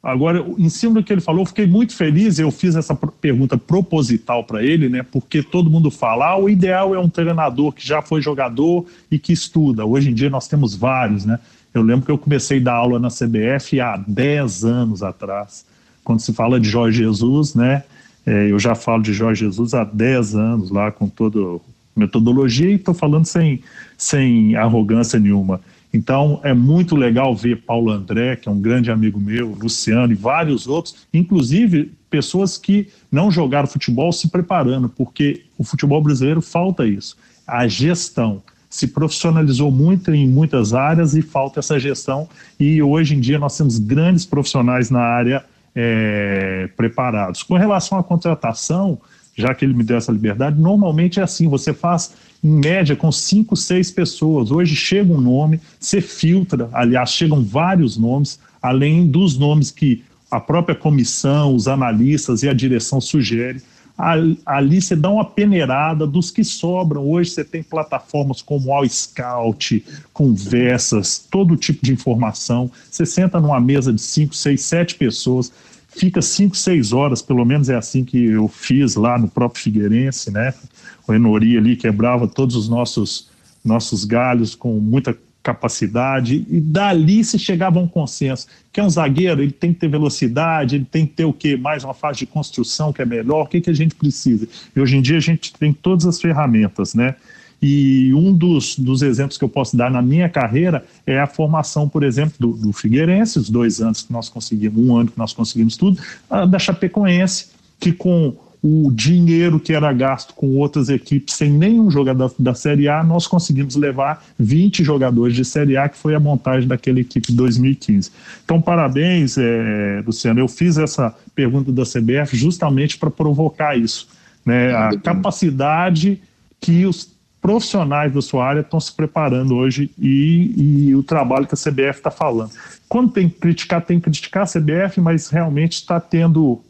S4: Agora, em cima do que ele falou, fiquei muito feliz. Eu fiz essa pergunta proposital para ele, né? Porque todo mundo fala, ah, o ideal é um treinador que já foi jogador e que estuda. Hoje em dia nós temos vários, né? Eu lembro que eu comecei a dar aula na CBF há 10 anos atrás. Quando se fala de Jorge Jesus, né? É, eu já falo de Jorge Jesus há 10 anos lá, com toda metodologia, e estou falando sem, sem arrogância nenhuma. Então é muito legal ver Paulo André, que é um grande amigo meu, Luciano e vários outros, inclusive pessoas que não jogaram futebol se preparando, porque o futebol brasileiro falta isso, a gestão. Se profissionalizou muito em muitas áreas e falta essa gestão. E hoje em dia nós temos grandes profissionais na área é, preparados. Com relação à contratação, já que ele me deu essa liberdade, normalmente é assim: você faz em média com cinco, seis pessoas. Hoje chega um nome, você filtra, aliás, chegam vários nomes, além dos nomes que a própria comissão, os analistas e a direção sugerem. Ali você dá uma peneirada dos que sobram. Hoje você tem plataformas como All Scout, conversas, todo tipo de informação. Você senta numa mesa de cinco, seis, sete pessoas, fica cinco, seis horas, pelo menos é assim que eu fiz lá no próprio Figueirense, né? O Enori ali quebrava todos os nossos, nossos galhos com muita capacidade, e dali se chegava a um consenso. Que é um zagueiro, ele tem que ter velocidade, ele tem que ter o quê? Mais uma fase de construção que é melhor, o que, que a gente precisa? E hoje em dia a gente tem todas as ferramentas, né? E um dos, dos exemplos que eu posso dar na minha carreira é a formação, por exemplo, do, do Figueirense, os dois anos que nós conseguimos, um ano que nós conseguimos tudo, da Chapecoense, que com o dinheiro que era gasto com outras equipes sem nenhum jogador da, Série A, nós conseguimos levar 20 jogadores de Série A, que foi a montagem daquela equipe 2015. Então, parabéns, é, Luciano. Eu fiz essa pergunta da CBF justamente para provocar isso. Né? A capacidade que os profissionais da sua área estão se preparando hoje e, e o trabalho que a CBF está falando. Quando tem que criticar, tem que criticar a CBF, mas realmente está tendo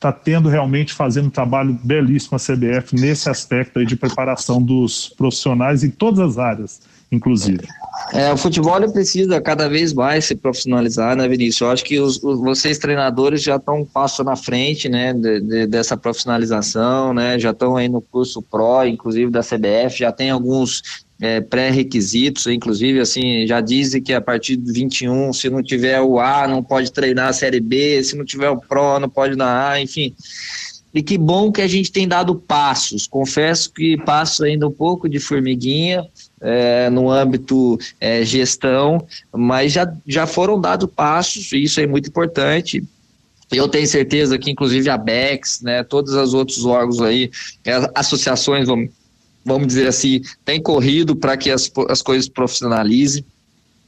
S4: está tendo realmente fazendo um trabalho belíssimo a CBF nesse aspecto de preparação dos profissionais em todas as áreas, inclusive.
S5: É, o futebol precisa cada vez mais se profissionalizar, né, Vinícius? Eu acho que os, os vocês treinadores já estão um passo na frente, né, de, de, dessa profissionalização, né? Já estão aí no curso Pro, inclusive da CBF, já tem alguns é, pré-requisitos, inclusive, assim, já dizem que a partir do 21, se não tiver o A, não pode treinar a Série B, se não tiver o Pro, não pode na A, enfim. E que bom que a gente tem dado passos. Confesso que passo ainda um pouco de formiguinha é, no âmbito é, gestão, mas já, já foram dados passos, e isso é muito importante. Eu tenho certeza que, inclusive, a BEX, né, todos os outros órgãos aí, associações, vamos vamos dizer assim, tem corrido para que as, as coisas profissionalizem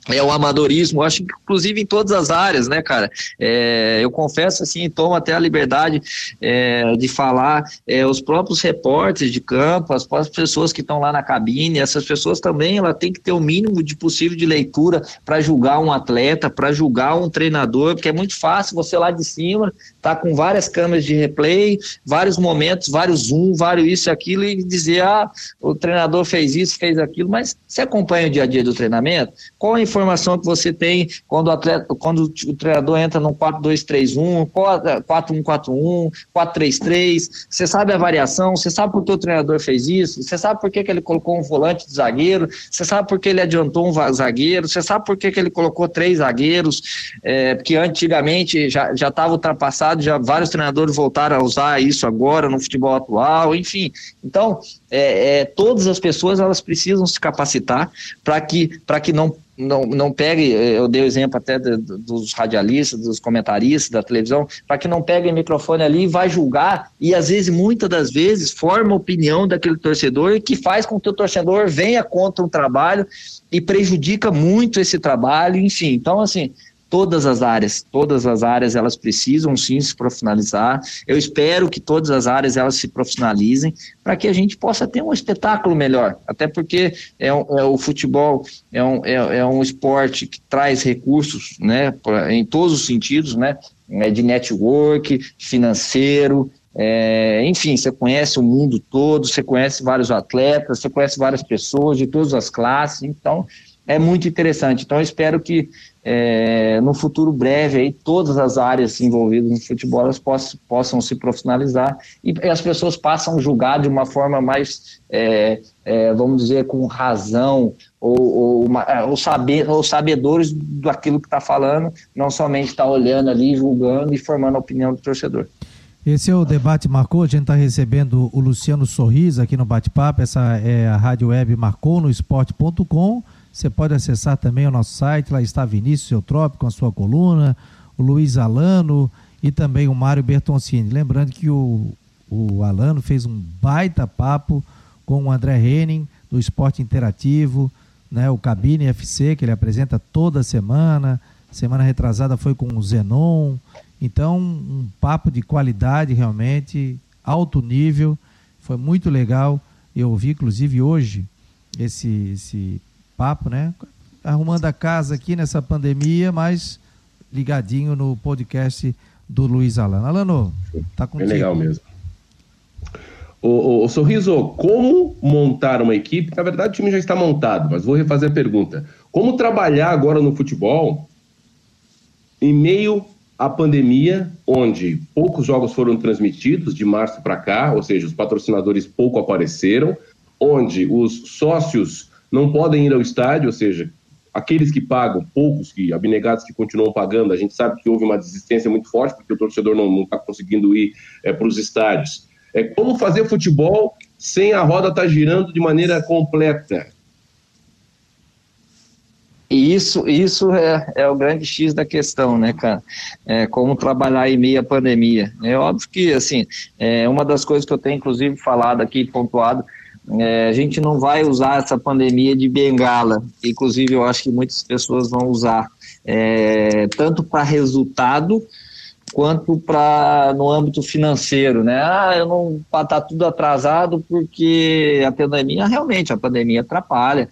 S5: é o amadorismo, acho que inclusive em todas as áreas, né, cara? É, eu confesso assim, tomo até a liberdade é, de falar é, os próprios repórteres de campo, as próprias pessoas que estão lá na cabine, essas pessoas também ela tem que ter o mínimo de possível de leitura para julgar um atleta, para julgar um treinador, porque é muito fácil você lá de cima tá com várias câmeras de replay, vários momentos, vários zoom, vários isso e aquilo, e dizer, ah, o treinador fez isso, fez aquilo, mas você acompanha o dia a dia do treinamento? Qual a informação que você tem quando o, atleta, quando o treinador entra no 4-2-3-1, 4-1-4-1, 4-3-3, você sabe a variação, você sabe por que o treinador fez isso, você sabe por que, que ele colocou um volante de zagueiro, você sabe por que ele adiantou um zagueiro, você sabe por que, que ele colocou três zagueiros, é, porque antigamente já estava ultrapassado passado, já vários treinadores voltaram a usar isso agora no futebol atual, enfim. Então, é, é, todas as pessoas elas precisam se capacitar para que, que não não, não pegue, eu dei o exemplo até dos radialistas, dos comentaristas da televisão, para que não pegue o microfone ali e vá julgar, e às vezes, muitas das vezes, forma a opinião daquele torcedor que faz com que o torcedor venha contra um trabalho e prejudica muito esse trabalho, enfim. Então, assim, todas as áreas, todas as áreas elas precisam sim se profissionalizar. Eu espero que todas as áreas elas se profissionalizem para que a gente possa ter um espetáculo melhor. Até porque é, é o futebol é um, é, é, um esporte que traz recursos, né, pra, em todos os sentidos, né, é de network, financeiro, é, enfim, você conhece o mundo todo, você conhece vários atletas, você conhece várias pessoas de todas as classes, então é muito interessante. Então, eu espero que é, no futuro breve aí todas as áreas envolvidas no futebol elas possam, possam se profissionalizar e, as pessoas passam a julgar de uma forma mais é, é, vamos dizer com razão ou, ou, uma, é, ou, saber, ou sabedores daquilo que está falando não somente está olhando ali julgando e formando a opinião do torcedor.
S1: Esse é o debate marcou, a gente está recebendo o Luciano Sorriso aqui no bate-papo, essa é a rádio web marcou no esporte.com você pode acessar também o nosso site, lá está Vinícius Eutrópico com a sua coluna, o Luiz Alano e também o Mário Bertoncini. Lembrando que o, o Alano fez um baita papo com o André Henning, do Esporte Interativo, né, o Cabine FC, que ele apresenta toda semana. Semana retrasada foi com o Zenon. Então, um papo de qualidade realmente, alto nível. Foi muito legal. Eu ouvi, inclusive, hoje esse, esse papo, né? Arrumando a casa aqui nessa pandemia, mas ligadinho no podcast do Luiz Alano. Alano, tá contigo.
S2: É legal mesmo. O, o, o, Sorriso, como montar uma equipe? Na verdade, o time já está montado, mas vou refazer a pergunta. Como trabalhar agora no futebol em meio à pandemia, onde poucos jogos foram transmitidos de março para cá, ou seja, os patrocinadores pouco apareceram, onde os sócios não podem ir ao estádio, ou seja, aqueles que pagam, poucos que abnegados que continuam pagando, a gente sabe que houve uma desistência muito forte porque o torcedor não está conseguindo ir é, para os estádios. É como fazer futebol sem a roda estar tá girando de maneira completa.
S5: E isso, isso é, é o grande X da questão, né, cara? É, como trabalhar em meio à pandemia. É óbvio que, assim, é uma das coisas que eu tenho, inclusive, falado aqui, pontuado, é, a gente não vai usar essa pandemia de bengala. Inclusive, eu acho que muitas pessoas vão usar, é, tanto para resultado, quanto para no âmbito financeiro, né? Ah, eu não tá tudo atrasado porque a pandemia realmente a pandemia atrapalha.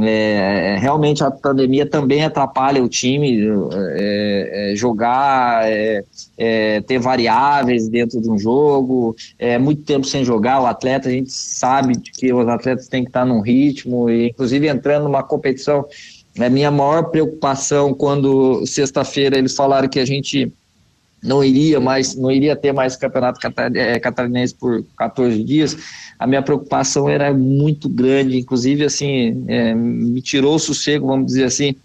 S5: É, realmente a pandemia também atrapalha o time é, é, jogar, é, é, ter variáveis dentro de um jogo, é muito tempo sem jogar. O atleta, a gente sabe que os atletas têm que estar num ritmo, e inclusive entrando numa competição. É minha maior preocupação quando sexta-feira eles falaram que a gente não iria mais, não iria ter mais campeonato é, catarinense por 14 dias, a minha preocupação era muito grande, inclusive assim, é, me tirou o sossego, vamos dizer assim,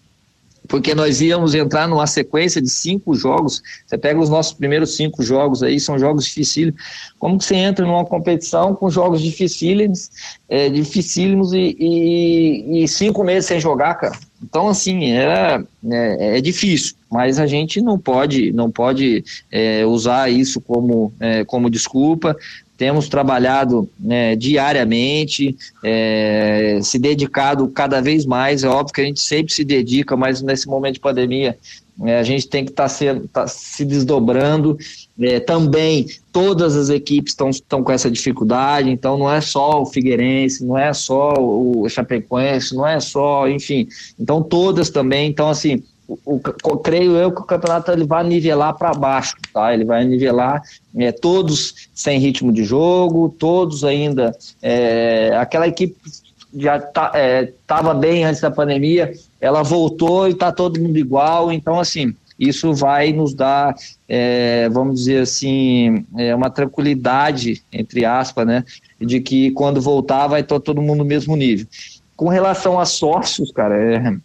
S5: porque nós íamos entrar numa sequência de cinco jogos. Você pega os nossos primeiros cinco jogos aí, são jogos dificílimos. Como que você entra numa competição com jogos dificílimos, é, dificílimos e, e, e, cinco meses sem jogar, cara? Então, assim, é, é, é difícil, mas a gente não pode, não pode é, usar isso como, é, como desculpa temos trabalhado né, diariamente, é, se dedicado cada vez mais. É óbvio que a gente sempre se dedica, mas nesse momento de pandemia é, a gente tem que estar tá tá se desdobrando. É, também todas as equipes estão com essa dificuldade, então não é só o Figueirense, não é só o Chapecoense, não é só, enfim, então todas também. Então, assim, o, o, creio eu que o campeonato ele vai nivelar para baixo, tá? Ele vai nivelar é, todos sem ritmo de jogo, todos ainda é, aquela equipe já estava é, bem antes da pandemia, ela voltou e está todo mundo igual, então assim isso vai nos dar, é, vamos dizer assim, é, uma tranquilidade entre aspas, né, de que quando voltar vai estar todo mundo no mesmo nível. Com relação a sócios, cara, é,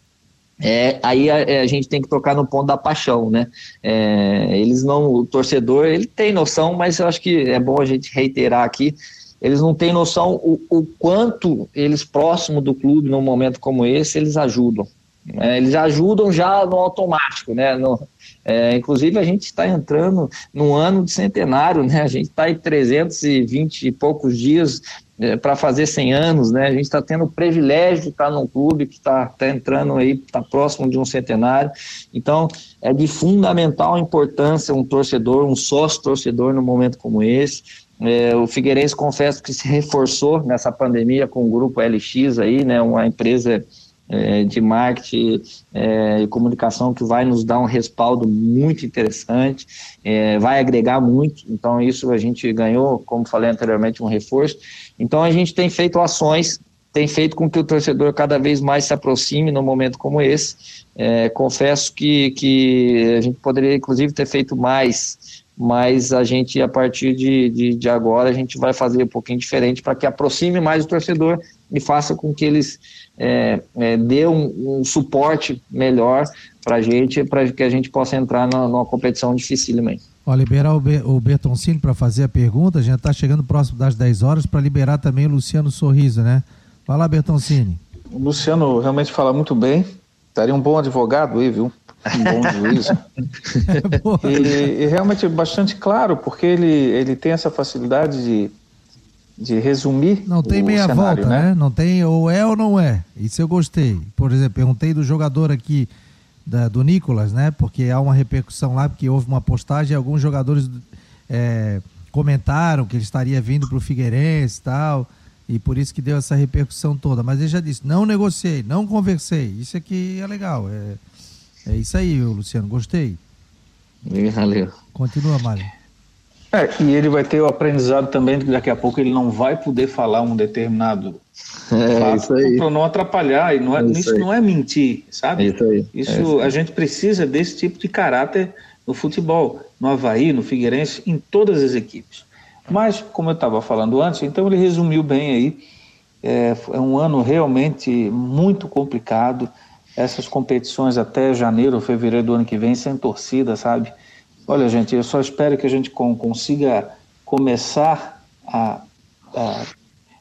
S5: é, aí a, é, a, gente tem que tocar no ponto da paixão, né? É, eles não, o torcedor, ele tem noção, mas eu acho que é bom a gente reiterar aqui, eles não têm noção o, o quanto eles próximo do clube num momento como esse, eles ajudam. Né? Eles ajudam já no automático, né? No, é, inclusive a gente está entrando no ano de centenário, né? A gente está em 320 e poucos dias é, para fazer 100 anos, né? A gente está tendo o privilégio de estar num clube que está tá entrando aí, está próximo de um centenário. Então, é de fundamental importância um torcedor, um sócio torcedor no momento como esse. É, o Figueirense, confesso que se reforçou nessa pandemia com o grupo LX aí, né? Uma empresa é, de marketing é, e comunicação que vai nos dar um respaldo muito interessante, é, vai agregar muito. Então, isso a gente ganhou, como falei anteriormente, um reforço. Então, a gente tem feito ações, tem feito com que o torcedor cada vez mais se aproxime num momento como esse. É, confesso que, que a gente poderia, inclusive, ter feito mais mas a gente, a partir de, de, de, agora, a gente vai fazer um pouquinho diferente para que aproxime mais o torcedor e faça com que eles é, é, dê um, um, suporte melhor para a gente, para que a gente possa entrar na, numa competição dificilmente.
S1: Ó, liberar o, Be o Bertoncini para fazer a pergunta, a gente está chegando próximo das 10 horas para liberar também o Luciano Sorriso, né? Vai lá, Bertoncini.
S3: O Luciano realmente fala muito bem, estaria um bom advogado aí, viu? Um bom juiz. é e, e, realmente bastante claro, porque ele, ele tem essa facilidade de de resumir.
S1: Não tem meia cenário, volta, né? né? Não tem ou é ou não é. Isso eu gostei. Por exemplo, perguntei do jogador aqui da, do Nicolas, né? Porque há uma repercussão lá, porque houve uma postagem e alguns jogadores é, comentaram que ele estaria vindo para o Figueirense e tal. E por isso que deu essa repercussão toda. Mas ele já disse: não negociei, não conversei. Isso aqui é legal. É, é isso aí, Luciano. Gostei.
S5: Valeu.
S1: Continua, Mário.
S3: É, e ele vai ter o aprendizado também de que daqui a pouco ele não vai poder falar um determinado
S5: é, fato
S3: para não atrapalhar. E não é, é isso, isso não é mentir, sabe?
S5: Isso aí.
S3: Isso, é a gente precisa desse tipo de caráter no futebol, no Havaí, no Figueirense, em todas as equipes. Mas, como eu estava falando antes, então ele resumiu bem aí. É, é um ano realmente muito complicado. Essas competições até janeiro, fevereiro do ano que vem, sem torcida, sabe? Olha, gente, eu só espero que a gente consiga começar a, a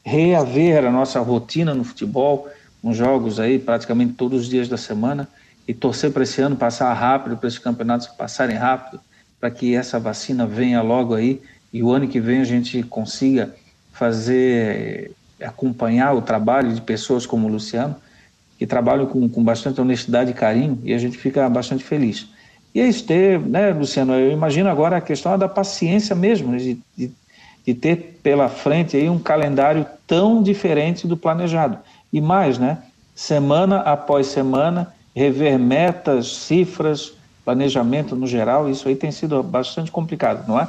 S3: reaver a nossa rotina no futebol, uns jogos aí praticamente todos os dias da semana e torcer para esse ano passar rápido, para esses campeonatos passarem rápido, para que essa vacina venha logo aí e o ano que vem a gente consiga fazer, acompanhar o trabalho de pessoas como o Luciano, que trabalham com, com bastante honestidade e carinho e a gente fica bastante feliz. E isso, ter, né, Luciano, eu imagino agora a questão da paciência mesmo, de, de, de ter pela frente aí um calendário tão diferente do planejado. E mais, né, semana após semana, rever metas, cifras, planejamento no geral, isso aí tem sido bastante complicado, não é?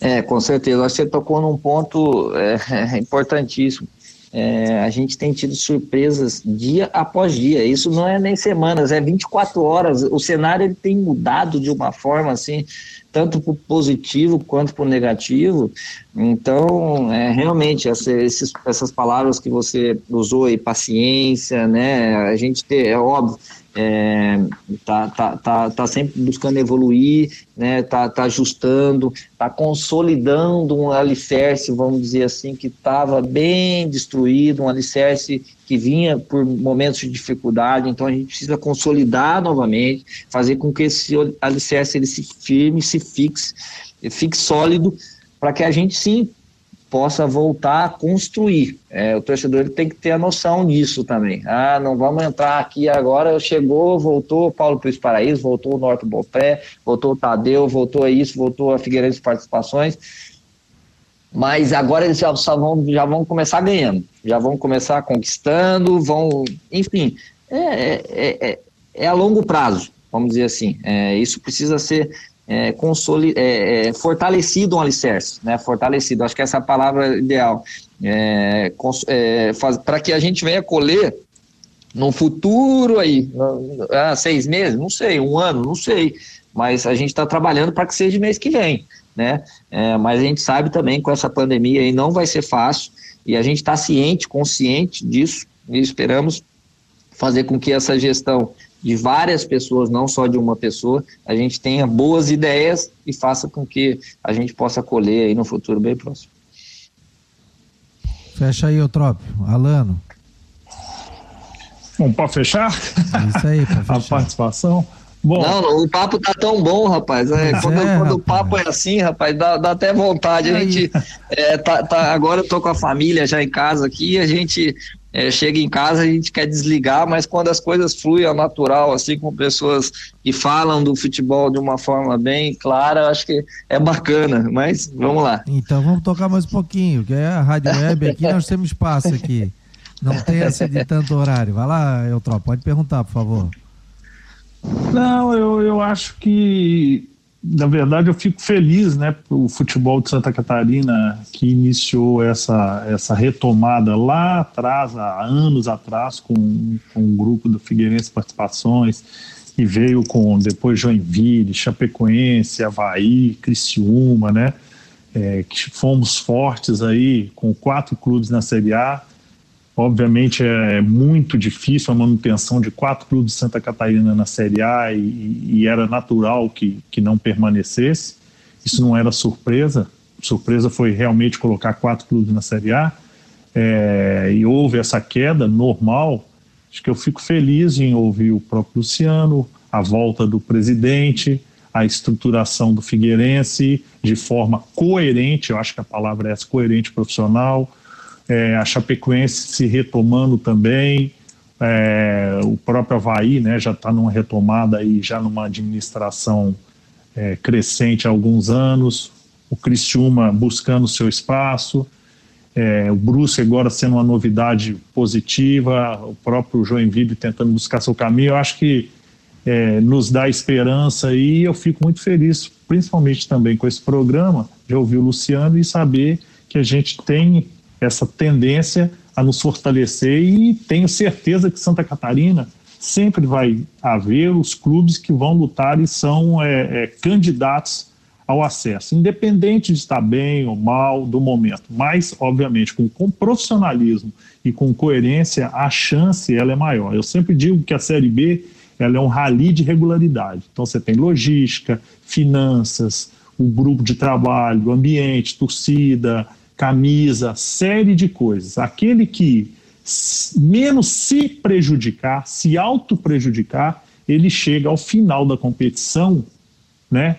S5: É, com certeza. Você tocou num ponto é, importantíssimo. É, a gente tem tido surpresas dia após dia. Isso não é nem semanas, é 24 horas. O cenário ele tem mudado de uma forma assim, tanto para o positivo quanto para o negativo. Então, é, realmente, essa, esses, essas palavras que você usou aí, paciência, né? A gente ter, é óbvio, é, tá, tá, tá, tá sempre buscando evoluir, né, tá, tá ajustando, tá consolidando um alicerce, vamos dizer assim, que estava bem destruído, um alicerce que vinha por momentos de dificuldade, então a gente precisa consolidar novamente, fazer com que esse alicerce ele se firme, se fixe, fique sólido, para que a gente sim possa voltar a construir. É, o torcedor ele tem que ter a noção disso também. Ah, não vamos entrar aqui agora, chegou, voltou Paulo Pires Paraíso, voltou o Norte Bopé, voltou o Tadeu, voltou a isso, voltou a Figueirense Participações, mas agora eles já, vão, já vão começar ganhando, já vão começar conquistando, vão, enfim, é, é, é, é a longo prazo, vamos dizer assim. É, isso precisa ser é, é, é, fortalecido um alicerce, né? Fortalecido, acho que essa é a palavra ideal. É, é para que a gente venha colher no futuro aí, ah, seis meses, não sei, um ano, não sei, mas a gente está trabalhando para que seja mês que vem, né? É, mas a gente sabe também com essa pandemia aí não vai ser fácil e a gente está ciente, consciente disso e esperamos fazer com que essa gestão de várias pessoas, não só de uma pessoa, a gente tenha boas ideias e faça com que a gente possa colher aí no futuro bem próximo.
S1: Fecha aí, Eutrópio. Alano.
S4: Bom, para fechar?
S1: Isso aí, para fechar.
S4: A participação. Bom.
S5: Não, o papo tá tão bom, rapaz. É, quando, é, quando rapaz. o papo é assim, rapaz, dá, dá até vontade. A gente é, tá, tá, agora eu tô com a família já em casa aqui, a gente é, chega em casa a gente quer desligar, mas quando as coisas fluem ao natural, assim, com pessoas que falam do futebol de uma forma bem clara, acho que é bacana, mas vamos lá.
S1: Então vamos tocar mais um pouquinho, que é a Rádio Web aqui, nós temos espaço aqui. Não tem essa de tanto horário. Vai lá, Eutro, pode perguntar, por favor.
S4: Não, eu, eu acho que na verdade, eu fico feliz, né, o futebol de Santa Catarina que iniciou essa, essa retomada lá atrás, há anos atrás, com, com o grupo do Figueirense Participações, e veio com depois Joinville, Chapecoense, Havaí, Criciúma, né, é, que fomos fortes aí com quatro clubes na Série A, Obviamente é muito difícil a manutenção de quatro clubes de Santa Catarina na Série A e, e, era natural que, que não permanecesse. Isso não era surpresa. Surpresa foi realmente colocar quatro clubes na Série A. É, e houve essa queda normal. Acho que eu fico feliz em ouvir o próprio Luciano, a volta do presidente, a estruturação do Figueirense de forma coerente. Eu acho que a palavra é essa, coerente profissional é, a Chapecoense se retomando também, é, o próprio Havaí né, já está numa retomada e já numa administração é, crescente há alguns anos, o Criciúma buscando seu espaço, é, o Bruce agora sendo uma novidade positiva, o próprio Joinville tentando buscar seu caminho, eu acho que é, nos dá esperança e eu fico muito feliz, principalmente também com esse programa, de ouvir o Luciano e saber que a gente tem essa tendência a nos fortalecer e tenho certeza que Santa Catarina sempre vai haver os clubes que vão lutar e são é, é, candidatos ao acesso, independente de estar bem ou mal do momento, mas obviamente com, com profissionalismo e com coerência a chance ela é maior. Eu sempre digo que a Série B ela é um rally de regularidade. Então você tem logística, finanças, o grupo de trabalho, ambiente, torcida, camisa, série de coisas. Aquele que menos se prejudicar, se auto prejudicar, ele chega ao final da competição, né?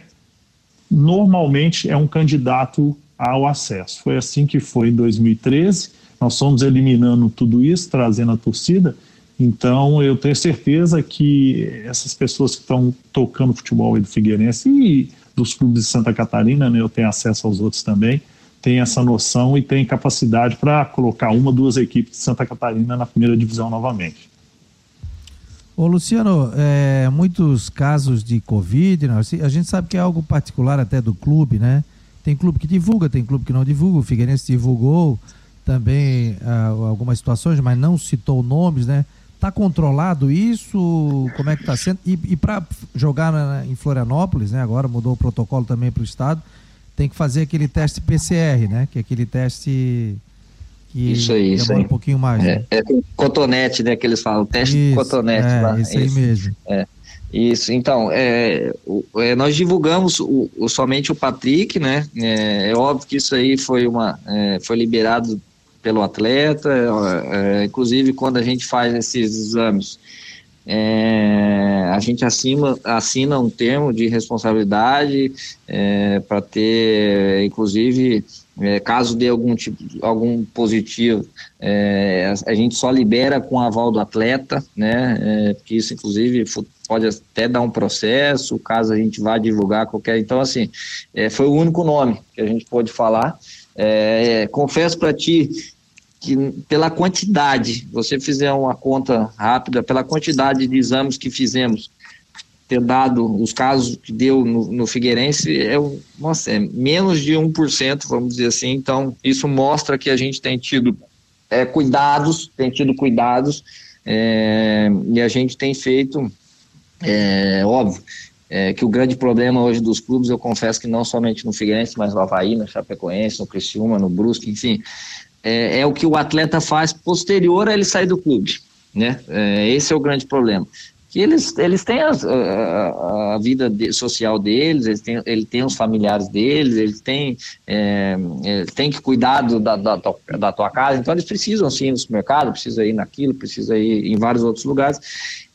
S4: Normalmente é um candidato ao acesso. Foi assim que foi em 2013. Nós fomos eliminando tudo isso, trazendo a torcida. Então, eu tenho certeza que essas pessoas que estão tocando futebol aí do Figueirense e dos clubes de Santa Catarina, né, eu tenho acesso aos outros também, tem essa noção e tem capacidade para colocar uma, duas equipes de Santa Catarina na primeira divisão novamente.
S1: Ô Luciano, é, muitos casos de Covid, né? a gente sabe que é algo particular até do clube, né? Tem clube que divulga, tem clube que não divulga. O Figueirense divulgou também ah, algumas situações, mas não citou nomes, né? Está controlado isso? Como é que está sendo? E, e para jogar na, em Florianópolis, né? Agora mudou o protocolo também para o estado, tem que fazer aquele teste PCR, né? Que é aquele teste
S5: que isso aí, isso aí.
S1: um pouquinho mais.
S5: É, né? é cotonete, né, que eles falam, teste
S1: isso,
S5: cotonete
S1: é, lá. Isso, aí mesmo.
S5: É. Isso, então, é, é, nós divulgamos o, o, somente o Patrick, né? É, é, óbvio que isso aí foi, uma, é, foi liberado pelo atleta, é, inclusive quando a gente faz esses exames, a gente acima, assina um termo de responsabilidade para ter, inclusive, é, caso dê algum tipo, algum positivo, é, a, a, gente só libera com aval do atleta, né? É, porque isso, inclusive, pode até dar um processo, caso a gente vá divulgar qualquer. Então, assim, é, foi o único nome que a gente pode falar. É, confesso para ti que pela quantidade, você fizer uma conta rápida, pela quantidade de exames que fizemos, ter dado os casos que deu no, no Figueirense é, nossa, é menos de 1%, vamos dizer assim. Então, isso mostra que a gente tem tido é, cuidados, tem tido cuidados, é, e a gente tem feito, é, óbvio, é, que o grande problema hoje dos clubes, eu confesso que não somente no Figueirense, mas no Havaí, no Chapecoense, no Criciúma, no Brusque, enfim, é, é o que o atleta faz posterior a ele sair do clube. Né? É, esse é o grande problema que eles, eles têm a, a, a vida de, social deles, eles têm, ele tem os familiares deles, eles têm, é, é, têm que cuidar do, da, da, da tua casa, então eles precisam sim ir no supermercado, precisam ir naquilo, precisam ir em vários outros lugares,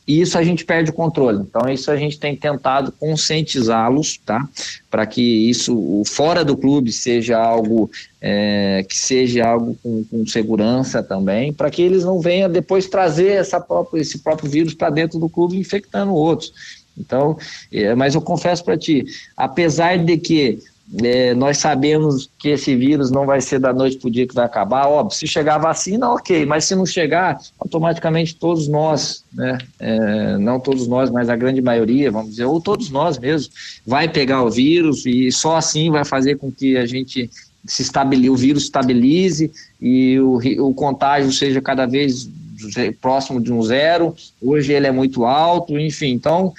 S5: e isso a gente perde o controle. Então, isso a gente tem tentado conscientizá-los, tá? Para que isso, fora do clube, seja algo é, que seja algo com, com segurança também, para que eles não venham depois trazer essa própria, esse próprio vírus para dentro do clube, infectando outros. Então, é, mas eu confesso para ti, apesar de que é, nós sabemos que esse vírus não vai ser da noite para o dia que vai acabar. Óbvio, se chegar a vacina, ok, mas se não chegar, automaticamente todos nós, né, é, não todos nós, mas a grande maioria, vamos dizer, ou todos nós mesmo, vai pegar o vírus e só assim vai fazer com que a gente se estabilize, o vírus estabilize e o, o contágio seja cada vez próximo de um zero. Hoje ele é muito alto, enfim, então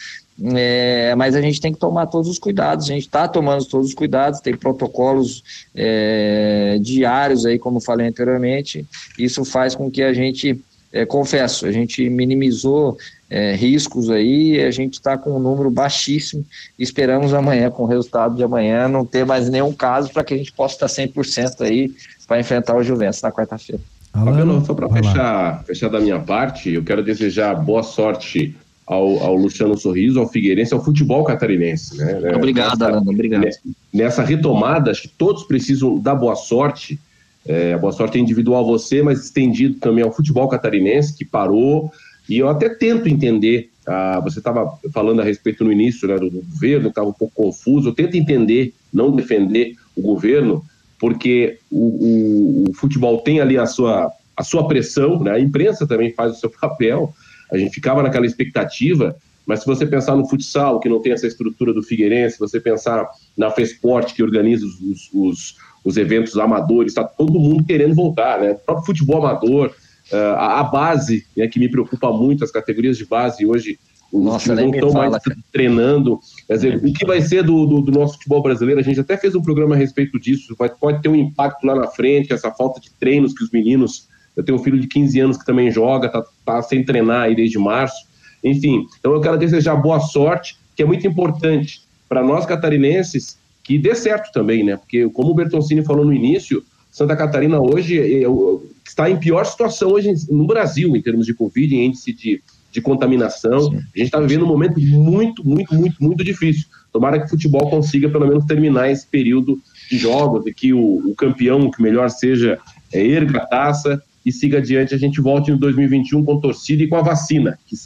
S5: é, mas a gente tem que tomar todos os cuidados, a gente está tomando todos os cuidados, tem protocolos é, diários aí, como falei anteriormente, isso faz com que a gente, é, confesso, a gente minimizou é, riscos aí, a gente está com um número baixíssimo, esperamos amanhã, com o resultado de amanhã, não ter mais nenhum caso para que a gente possa estar 100% aí para enfrentar o Juventus na quarta-feira.
S2: Fabiano, só para fechar, fechar da minha parte, eu quero desejar boa sorte ao, ao, Luciano Sorriso, ao Figueirense, ao futebol catarinense. Né?
S5: Obrigado, nessa, obrigado.
S2: Nessa retomada, acho que todos precisam da boa sorte. É, a boa sorte é individual a você, mas estendido também ao futebol catarinense, que parou. E eu até tento entender. Ah, você estava falando a respeito no início né, do, do governo, estava um pouco confuso. Eu tento entender, não defender o governo, porque o, o, o futebol tem ali a sua, a sua pressão, né? a imprensa também faz o seu papel. A gente ficava naquela expectativa, mas se você pensar no futsal, que não tem essa estrutura do Figueirense, se você pensar na FESPORT, que organiza os, os, os eventos amadores, está todo mundo querendo voltar, né? O próprio futebol amador, uh, a, a, base, né, que me preocupa muito, as categorias de base hoje, os Nossa, não estão mais treinando. Quer dizer, o que vai ser do, do, do, nosso futebol brasileiro? A gente até fez um programa a respeito disso, vai, pode ter um impacto lá na frente, essa falta de treinos que os meninos eu tenho um filho de 15 anos que também joga, tá, tá sem treinar aí desde março. Enfim, então eu quero desejar boa sorte, que é muito importante para nós catarinenses que dê certo também, né? Porque, como o Bertoncini falou no início, Santa Catarina hoje, eu, está em pior situação hoje no Brasil, em termos de Covid, em índice de, de contaminação. Sim. A gente está vivendo um momento muito, muito, muito, muito difícil. Tomara que o futebol consiga, pelo menos, terminar esse período de jogos e que o, o campeão, que melhor seja, é, erga a taça e siga adiante. A gente volte em 2021 com torcida e com a vacina, que.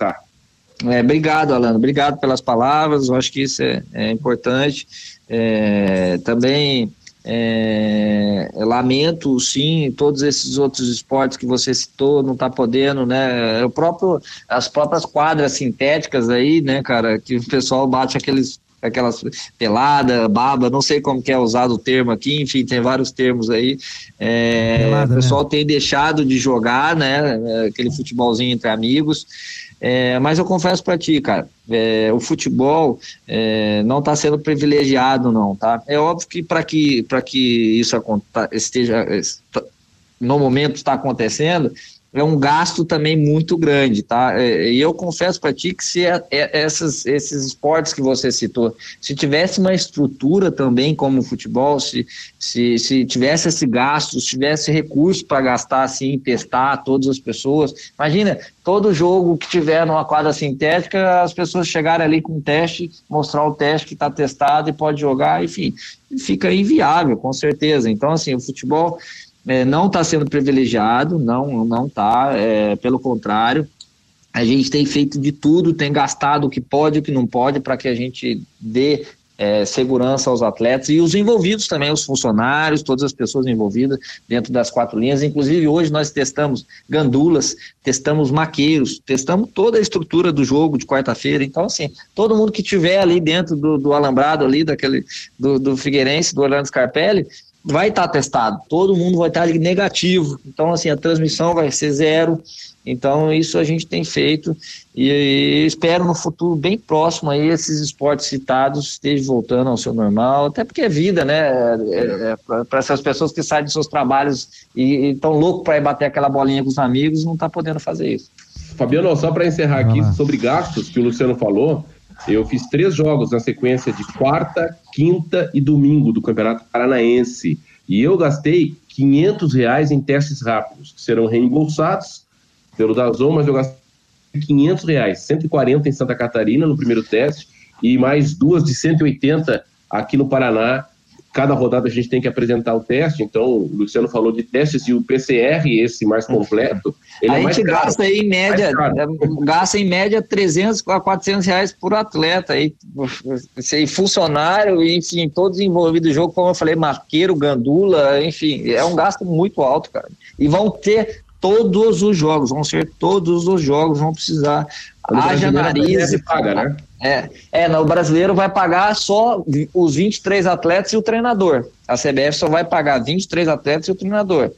S5: É, obrigado, Alano. Obrigado pelas palavras. Eu acho que isso é, é importante. É, também é, lamento, sim, todos esses outros esportes que você citou, não está podendo, né? É o próprio, as próprias quadras sintéticas aí, né, cara, que o pessoal bate aqueles aquelas pelada, baba, não sei como que é usado o termo aqui, enfim, tem vários termos aí. É, Pelada, o pessoal né? tem deixado de jogar, né? Aquele futebolzinho entre amigos. É, mas eu confesso para ti, cara, é, o futebol é, não está sendo privilegiado, não, tá? É óbvio que para que, que isso esteja no momento está acontecendo, é um gasto também muito grande, tá? É, e eu confesso para ti que se é, é, essas, esses esportes que você citou, se tivesse uma estrutura também como o futebol, se, se, se tivesse esse gasto, se tivesse recurso para gastar assim, testar todas as pessoas, imagina, todo jogo que tiver numa quadra sintética, as pessoas chegarem ali com um teste, mostrar o teste que está testado e pode jogar, enfim, fica inviável, com certeza. Então, assim, o futebol é, não está sendo privilegiado, não não está, é, pelo contrário, a gente tem feito de tudo, tem gastado o que pode e o que não pode para que a gente dê é, segurança aos atletas e os envolvidos também, os funcionários, todas as pessoas envolvidas dentro das quatro linhas. Inclusive, hoje nós testamos gandulas, testamos maqueiros, testamos toda a estrutura do jogo de quarta-feira. Então, assim, todo mundo que tiver ali dentro do, do alambrado ali, daquele do, do Figueirense, do Orlando Scarpelli, vai estar tá testado, todo mundo vai estar tá negativo, então assim, a transmissão vai ser zero, então isso a gente tem feito e, espero no futuro bem próximo aí esses esportes citados estejam voltando ao seu normal, até porque é vida, né, é, é, para essas pessoas que saem de seus trabalhos e estão loucos para ir bater aquela bolinha com os amigos, não está podendo fazer isso.
S2: Fabiano, só para encerrar aqui sobre gastos que o Luciano falou, eu fiz três jogos na sequência de quarta, quinta e domingo do Campeonato Paranaense. E eu gastei 500 reais em testes rápidos, que serão reembolsados pelo Dazon, mas eu gastei 500 reais, 140 em Santa Catarina no primeiro teste e mais duas de 180 aqui no Paraná cada rodada a gente tem que apresentar o teste, então o Luciano falou de testes e o PCR, esse mais completo,
S5: ele a é gente gasta aí em média, é, gasta em média 300 a 400 reais por atleta, aí, e funcionário, enfim, todos envolvidos no jogo, como eu falei, marqueiro, gandula, enfim, é um gasto muito alto, cara. E vão ter todos os jogos, vão ser todos os jogos, vão precisar haja nariz. Paga, né? É, é, no brasileiro vai pagar só os 23 atletas e o treinador. A CBF só vai pagar 23 atletas e o treinador.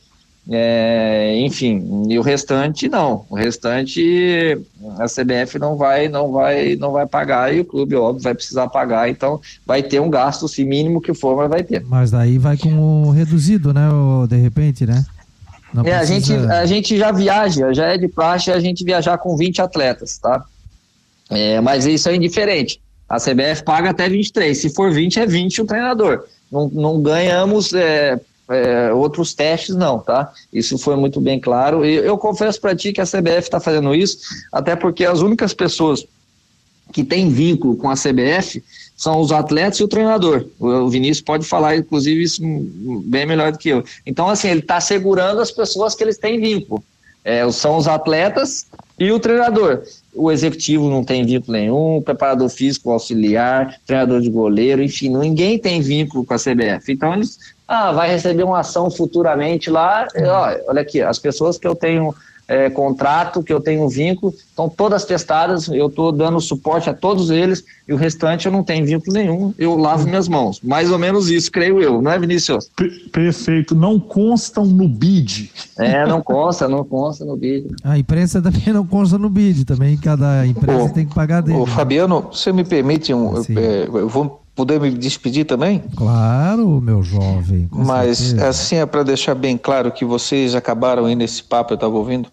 S5: É, enfim, e o restante não. O restante a CBF não vai, não vai, não vai pagar e o clube óbvio vai precisar pagar. Então vai ter um gasto, se mínimo que for, mas vai ter.
S1: Mas daí vai com o reduzido, né? De repente, né?
S5: É, a, gente, a gente já viaja, já é de praxe a gente viajar com 20 atletas, tá? É, mas isso é indiferente. A CBF paga até 23. Se for 20, é 20 o treinador. Não, não ganhamos é, é, outros testes, não, tá? Isso foi muito bem claro. E eu confesso para ti que a CBF está fazendo isso, até porque as únicas pessoas que têm vínculo com a CBF são os atletas e o treinador. O Vinícius pode falar, inclusive, isso bem melhor do que eu. Então, assim, ele está segurando as pessoas que eles têm vínculo. É, são os atletas e o treinador. O executivo não tem vínculo nenhum, o preparador físico, o auxiliar, treinador de goleiro, enfim, ninguém tem vínculo com a CBF. Então, eles ah, vai receber uma ação futuramente lá. olha aqui, as pessoas que eu tenho é, contrato, que eu tenho vínculo, estão todas testadas, eu estou dando suporte a todos eles, e o restante eu não tenho vínculo nenhum, eu lavo minhas mãos. Mais ou menos isso, creio eu, não é, Vinícius?
S4: Perfeito, não constam no BID.
S5: É, não consta, não consta no BID.
S1: A imprensa também não consta no BID, também cada empresa ô, tem que pagar dele. Ô,
S6: Fabiano, você me permite, um, eu, é, eu vou poder me despedir também?
S1: Claro, meu jovem.
S6: Mas certeza. assim é para deixar bem claro que vocês acabaram aí nesse papo, eu estava ouvindo,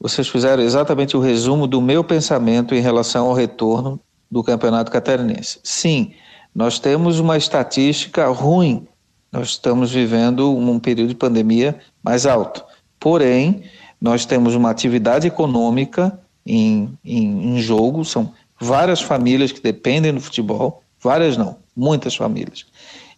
S6: vocês fizeram exatamente o resumo do meu pensamento em relação ao retorno do Campeonato Catarinense. Sim, nós temos uma estatística ruim. Nós estamos vivendo um período de pandemia mais alto.
S3: Porém, nós temos uma atividade econômica em, em, em jogo, são várias famílias que dependem do futebol, várias não, muitas famílias.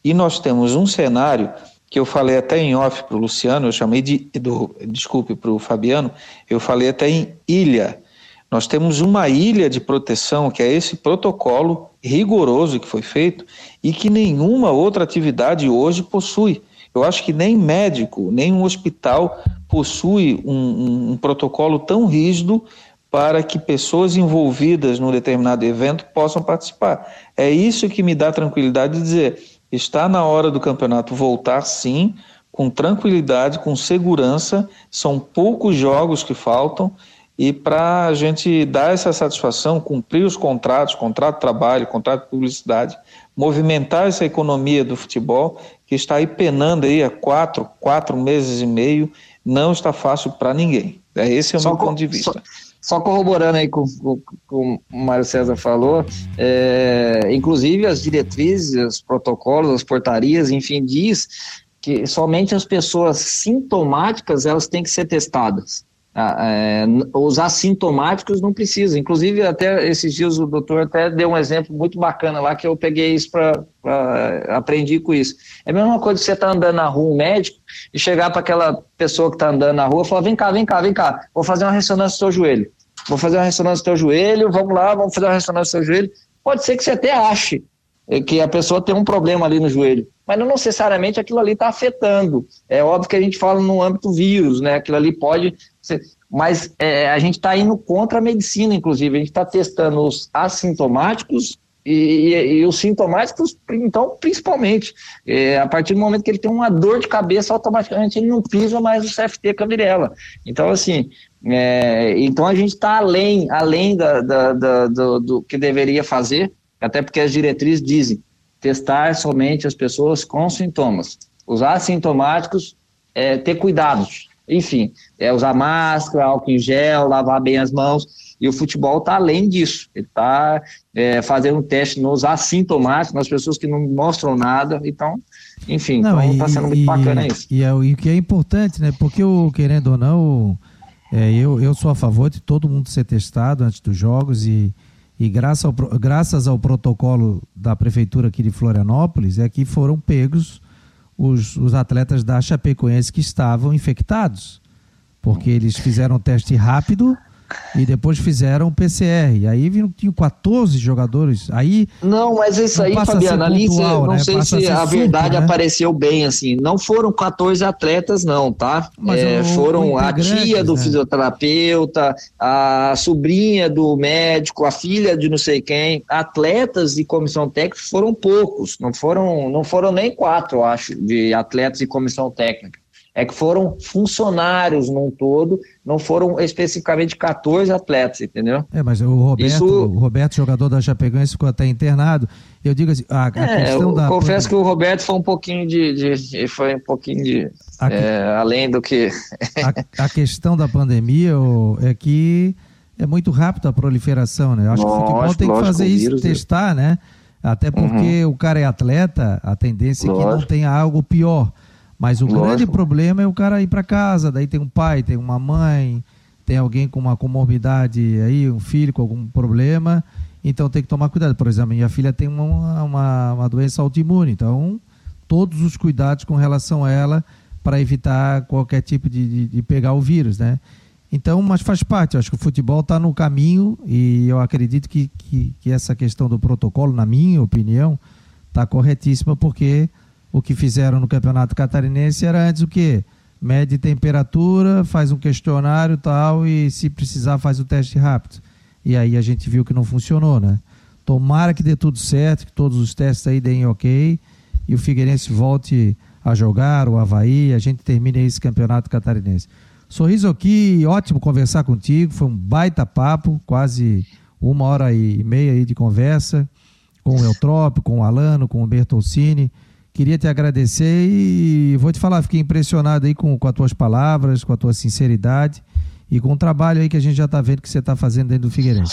S3: E nós temos um cenário que eu falei até em off para o Luciano, eu chamei de, do, desculpe, para o Fabiano, eu falei até em ilha. Nós temos uma ilha de proteção, que é esse protocolo rigoroso que foi feito e que nenhuma outra atividade hoje possui. Eu acho que nem médico, nem um hospital possui um, um, um protocolo tão rígido para que pessoas envolvidas num determinado evento possam participar. É isso que me dá tranquilidade de dizer, está na hora do campeonato voltar sim, com tranquilidade, com segurança, são poucos jogos que faltam, e para a gente dar essa satisfação, cumprir os contratos, contrato de trabalho, contrato de publicidade, movimentar essa economia do futebol, que está aí penando aí há quatro, quatro meses e meio, não está fácil para ninguém. É, esse é o só meu ponto de vista.
S5: Só, só corroborando aí com, com, com, o Mário César falou, é, inclusive as diretrizes, os protocolos, as portarias, enfim, diz que somente as pessoas sintomáticas elas têm que ser testadas. Ah, é, os assintomáticos não precisam. Inclusive, até esses dias o doutor até deu um exemplo muito bacana lá que eu peguei isso para aprendi com isso. É a mesma coisa que você está andando na rua, um médico, e chegar para aquela pessoa que está andando na rua e falar: vem cá, vem cá, vem cá, vou fazer uma ressonância do seu joelho. Vou fazer uma ressonância do seu joelho, vamos lá, vamos fazer uma ressonância do seu joelho. Pode ser que você até ache que a pessoa tem um problema ali no joelho, mas não necessariamente aquilo ali está afetando. É óbvio que a gente fala no âmbito vírus, né? Aquilo ali pode mas é, a gente está indo contra a medicina, inclusive. A gente está testando os assintomáticos e, e, e, os sintomáticos, então, principalmente. É, a partir do momento que ele tem uma dor de cabeça, automaticamente ele não pisa mais o CFT Camirela. Então, assim, é, então a gente está além, além da, da, da, do, do que deveria fazer, até porque as diretrizes dizem testar somente as pessoas com sintomas. Os assintomáticos, é, ter cuidados enfim, é usar máscara, álcool em gel, lavar bem as mãos. E o futebol está além disso. Ele está é, fazendo um teste nos assintomáticos, nas pessoas que não mostram nada. Então, enfim, está então sendo muito
S1: e,
S5: bacana isso.
S1: E, é, e o que é importante, né? Porque, o, querendo ou não, é, eu, eu sou a favor de todo mundo ser testado antes dos jogos e, e graças, ao, graças ao protocolo da prefeitura aqui de Florianópolis é que foram pegos os, os atletas da Chapecoense que estavam infectados, porque eles fizeram teste rápido e depois fizeram o PCR. E aí viram que tinham 14 jogadores. Aí
S5: Não, mas isso aí, Fabiano, ali não né? sei passa se a, a verdade né? apareceu bem assim. Não foram 14 atletas não, tá? É, foram a tia do né? fisioterapeuta, a sobrinha do médico, a filha de não sei quem, atletas e comissão técnica foram poucos, não foram, não foram nem quatro, eu acho, de atletas e comissão técnica é que foram funcionários num todo, não foram especificamente 14 atletas, entendeu?
S1: É, mas o Roberto, Isso... o Roberto jogador da Chapecoense, ficou até internado. Eu digo assim, a, a
S5: é, questão da... confesso que o Roberto foi um pouquinho de... de foi um pouquinho de... A, é, além do que...
S1: a, a, questão da pandemia é que é muito rápido a proliferação, né? Eu acho que o futebol tem que fazer isso, vírus, testar, né? Até porque uhum. o cara é atleta, a tendência lógico. é que não tenha algo pior. Mas o Lógico. grande problema é o cara ir para casa, daí tem um pai, tem uma mãe, tem alguém com uma comorbidade aí, um filho com algum problema, então tem que tomar cuidado. Por exemplo, minha filha tem uma, uma, uma doença autoimune, então todos os cuidados com relação a ela para evitar qualquer tipo de, de, de, pegar o vírus, né? Então, mas faz parte, eu acho que o futebol está no caminho e eu acredito que, que, que essa questão do protocolo, na minha opinião, está corretíssima porque o que fizeram no Campeonato Catarinense era antes o quê? Mede temperatura, faz um questionário tal e se precisar faz o teste rápido. E aí a gente viu que não funcionou, né? Tomara que dê tudo certo, que todos os testes aí deem ok e o Figueirense volte a jogar, o Havaí, a gente termine esse campeonato catarinense. Sorriso aqui, ótimo conversar contigo, foi um baita papo, quase uma hora e meia aí de conversa com o Eutrópio, com o Alano, com o Bertolcini. Queria te agradecer e vou te falar, fiquei impressionado aí com, com as tuas palavras, com a tua sinceridade e com o trabalho aí que a gente já está vendo que você está fazendo dentro do Figueirense.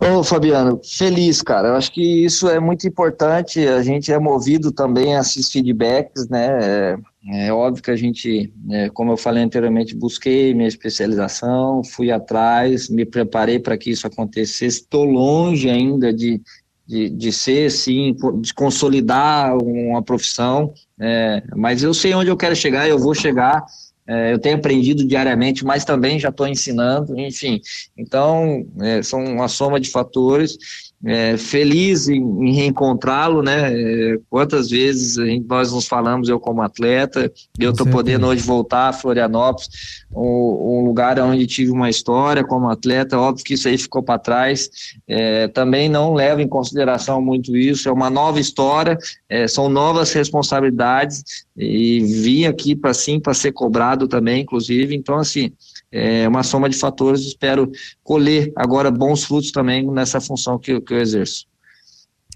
S5: Ô, Fabiano, feliz, cara. Eu acho que isso é muito importante. A gente é movido também a esses feedbacks, né? É, é óbvio que a gente, é, como eu falei anteriormente, busquei minha especialização, fui atrás, me preparei para que isso acontecesse. Estou longe ainda de, de, de ser, sim, de consolidar uma profissão, é, mas eu sei onde eu quero chegar, eu vou chegar. É, eu tenho aprendido diariamente, mas também já estou ensinando, enfim. Então, é, são uma soma de fatores é, feliz em, em reencontrá-lo, né? É, quantas vezes gente, nós nos falamos, eu como atleta, eu estou podendo hoje voltar a Florianópolis, um, um, lugar onde tive uma história como atleta, óbvio que isso aí ficou para trás, é, também não levo em consideração muito isso, é uma nova história, é, são novas responsabilidades e vim aqui para sim, para ser cobrado também, inclusive, então assim, é uma soma de fatores. Espero colher agora bons frutos também nessa função que, que eu exerço.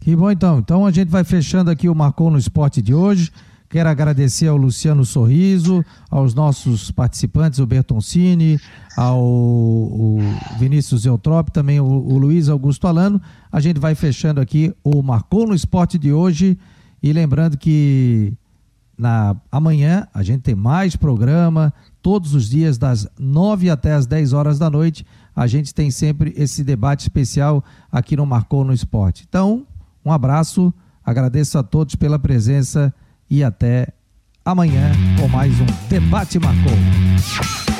S1: Que bom então. Então a gente vai fechando aqui o Marcou no Esporte de hoje. Quero agradecer ao Luciano Sorriso, aos nossos participantes, o Bertoncini, ao o Vinícius Eutrop, também o, o Luiz Augusto Alano. A gente vai fechando aqui o Marcou no Esporte de hoje. E lembrando que na amanhã a gente tem mais programa, todos os dias, das 9 até as 10 horas da noite. A gente tem sempre esse debate especial aqui no Marcou no Esporte. Então, um abraço, agradeço a todos pela presença e até amanhã com mais um Debate Marcou.